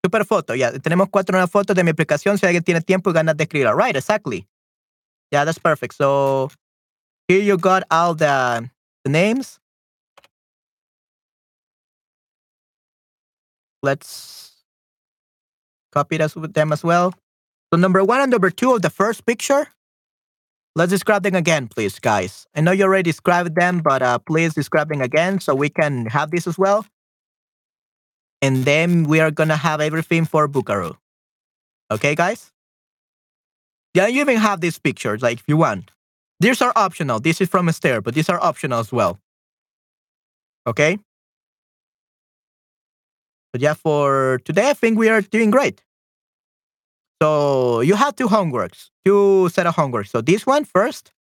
Super foto, ya. Tenemos cuatro nuevas fotos de mi aplicación. Si alguien tiene tiempo y ganas de escribir. Right, exactly. Yeah, that's perfect. So here you got all the, the names. Let's copy this with them as well. So number one and number two of the first picture. Let's describe them again, please, guys. I know you already described them, but uh, please describe them again so we can have this as well and then we are gonna have everything for Vocaroo. Okay, guys? Yeah, you even have these pictures, like if you want. These are optional. This is from Esther, but these are optional as well. Okay? But yeah, for today, I think we are doing great. So you have two homeworks, two set of homeworks. So this one first,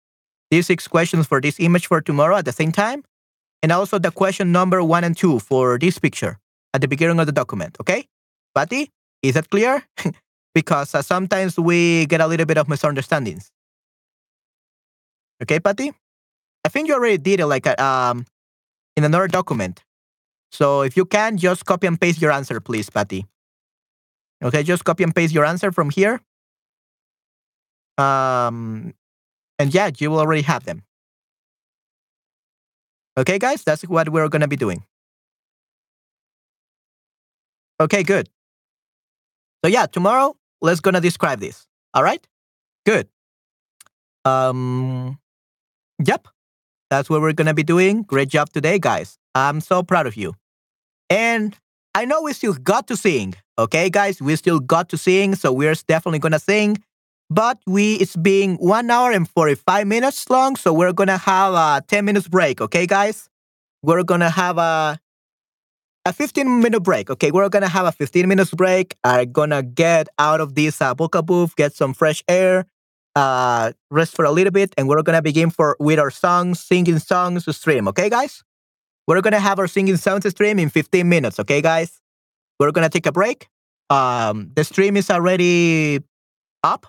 these six questions for this image for tomorrow at the same time, and also the question number one and two for this picture at the beginning of the document. Okay, Patty, is that clear? because uh, sometimes we get a little bit of misunderstandings. Okay, Patty, I think you already did it like a, um in another document. So if you can, just copy and paste your answer, please, Patty. Okay, just copy and paste your answer from here. Um, and yeah, you will already have them. Okay, guys, that's what we're gonna be doing. Okay, good. So yeah, tomorrow let's gonna describe this. All right? Good. Um yep. That's what we're gonna be doing. Great job today, guys. I'm so proud of you. And I know we still got to sing. Okay, guys, we still got to sing, so we're definitely gonna sing. But we it's being one hour and 45 minutes long, so we're gonna have a 10 minutes break, okay, guys? We're gonna have a a 15 minute break. Okay, we're gonna have a 15 minutes break. I'm gonna get out of this uh, Boca booth, get some fresh air, uh, rest for a little bit, and we're gonna begin for with our songs, singing songs stream. Okay, guys, we're gonna have our singing songs stream in 15 minutes. Okay, guys, we're gonna take a break. Um, the stream is already up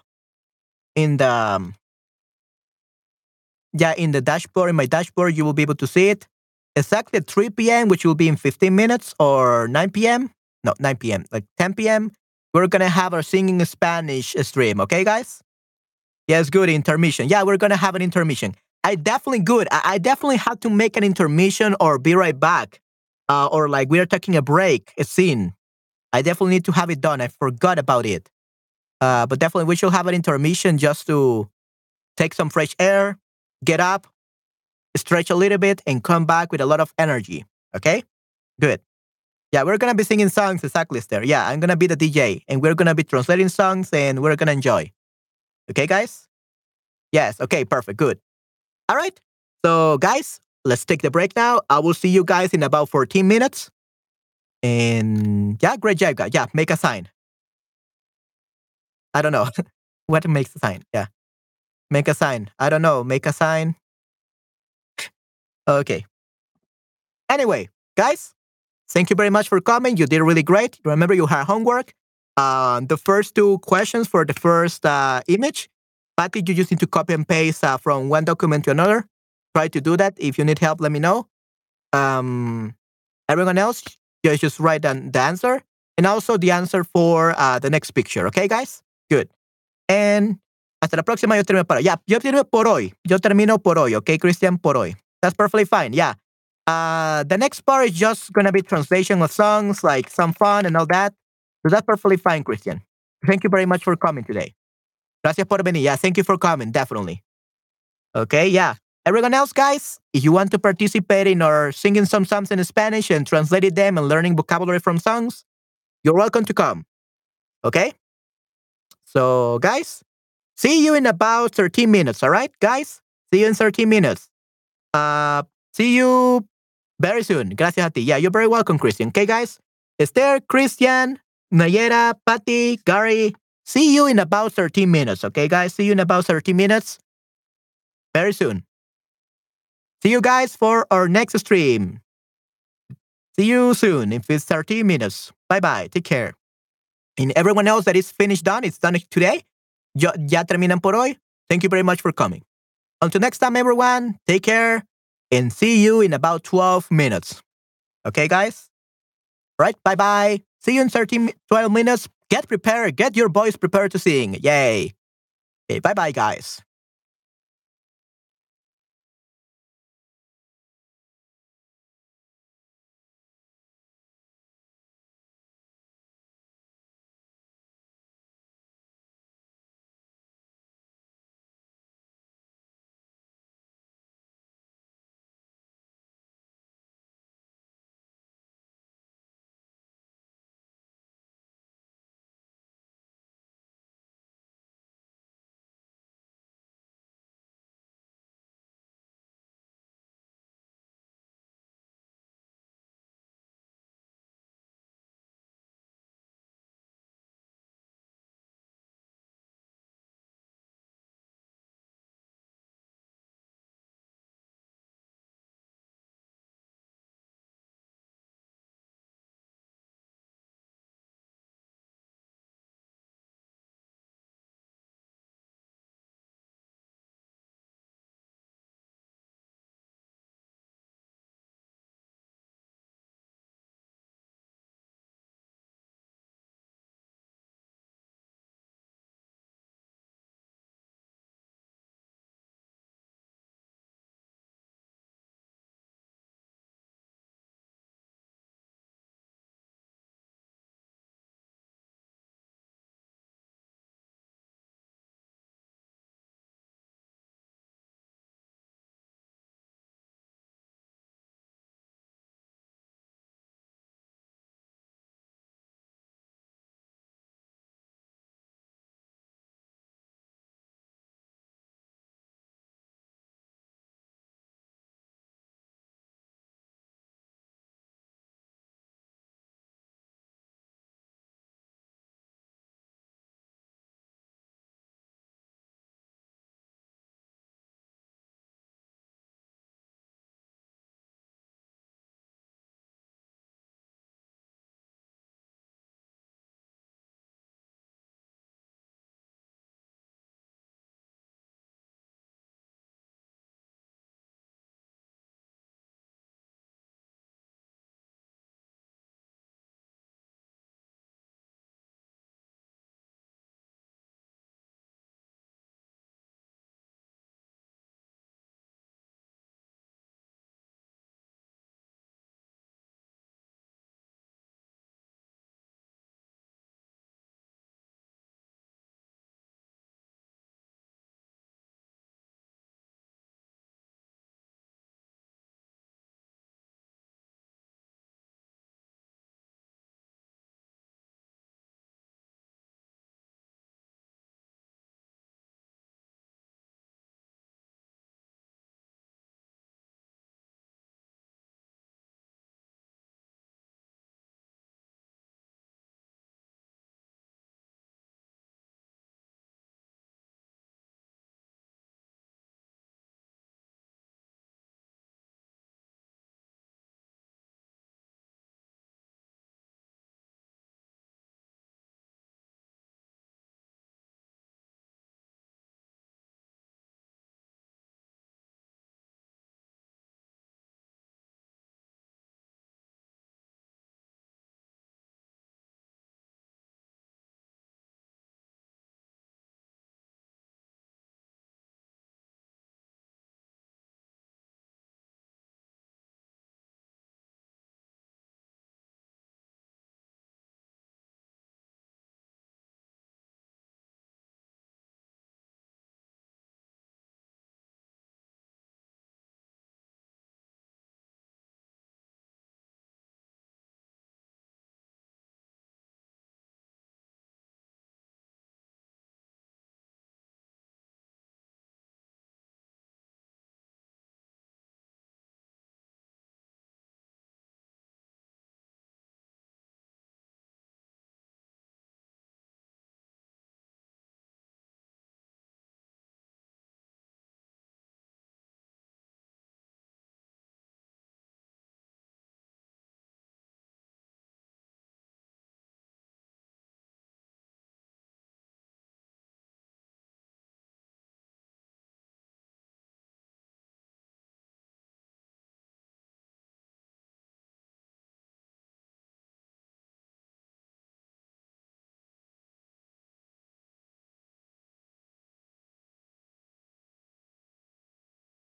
in the um, yeah in the dashboard in my dashboard. You will be able to see it exactly 3 p.m., which will be in 15 minutes, or 9 p.m. No, 9 p.m. Like 10 p.m. We're gonna have our singing Spanish stream. Okay, guys? Yes, good intermission. Yeah, we're gonna have an intermission. I definitely good. I, I definitely have to make an intermission or be right back, uh, or like we are taking a break, a scene. I definitely need to have it done. I forgot about it. Uh, but definitely we should have an intermission just to take some fresh air, get up, stretch a little bit, and come back with a lot of energy. Okay? Good. Yeah, we're gonna be singing songs exactly there. Yeah, I'm gonna be the DJ and we're gonna be translating songs and we're gonna enjoy. Okay, guys? Yes, okay, perfect, good. All right. So, guys, let's take the break now. I will see you guys in about 14 minutes. And yeah, great job, guys. Yeah, make a sign. I don't know. what makes a sign? Yeah. Make a sign. I don't know. Make a sign. Okay. Anyway, guys, thank you very much for coming. You did really great. Remember, you had homework. Uh, the first two questions for the first uh, image, Patty, you just need to copy and paste uh, from one document to another. Try to do that. If you need help, let me know. Um, everyone else, just, just write down the answer and also the answer for uh, the next picture. Okay, guys? Good. And hasta la próxima, yo termino para. Ya, yo termino por hoy. Yo termino por hoy, okay, Christian? Por hoy. That's perfectly fine. Yeah. Uh, the next part is just gonna be translation of songs, like some fun and all that. So that's perfectly fine, Christian. Thank you very much for coming today. Gracias por venir. Yeah, thank you for coming, definitely. Okay, yeah. Everyone else, guys, if you want to participate in or singing some songs in Spanish and translating them and learning vocabulary from songs, you're welcome to come. Okay? So, guys, see you in about 13 minutes, all right, guys? See you in 13 minutes. Uh, see you very soon. Gracias a ti. Yeah, you're very welcome, Christian. Okay, guys? Esther, Christian, Nayera, Patty, Gary, see you in about 13 minutes. Okay, guys? See you in about 13 minutes. Very soon. See you guys for our next stream. See you soon if it's 30 minutes. Bye bye. Take care. And everyone else that is finished done, it's done today. Ya, ya terminan por hoy. Thank you very much for coming. Until next time, everyone, take care and see you in about 12 minutes. Okay, guys? Right? Bye bye. See you in 13, 12 minutes. Get prepared. Get your voice prepared to sing. Yay. Okay, bye bye, guys.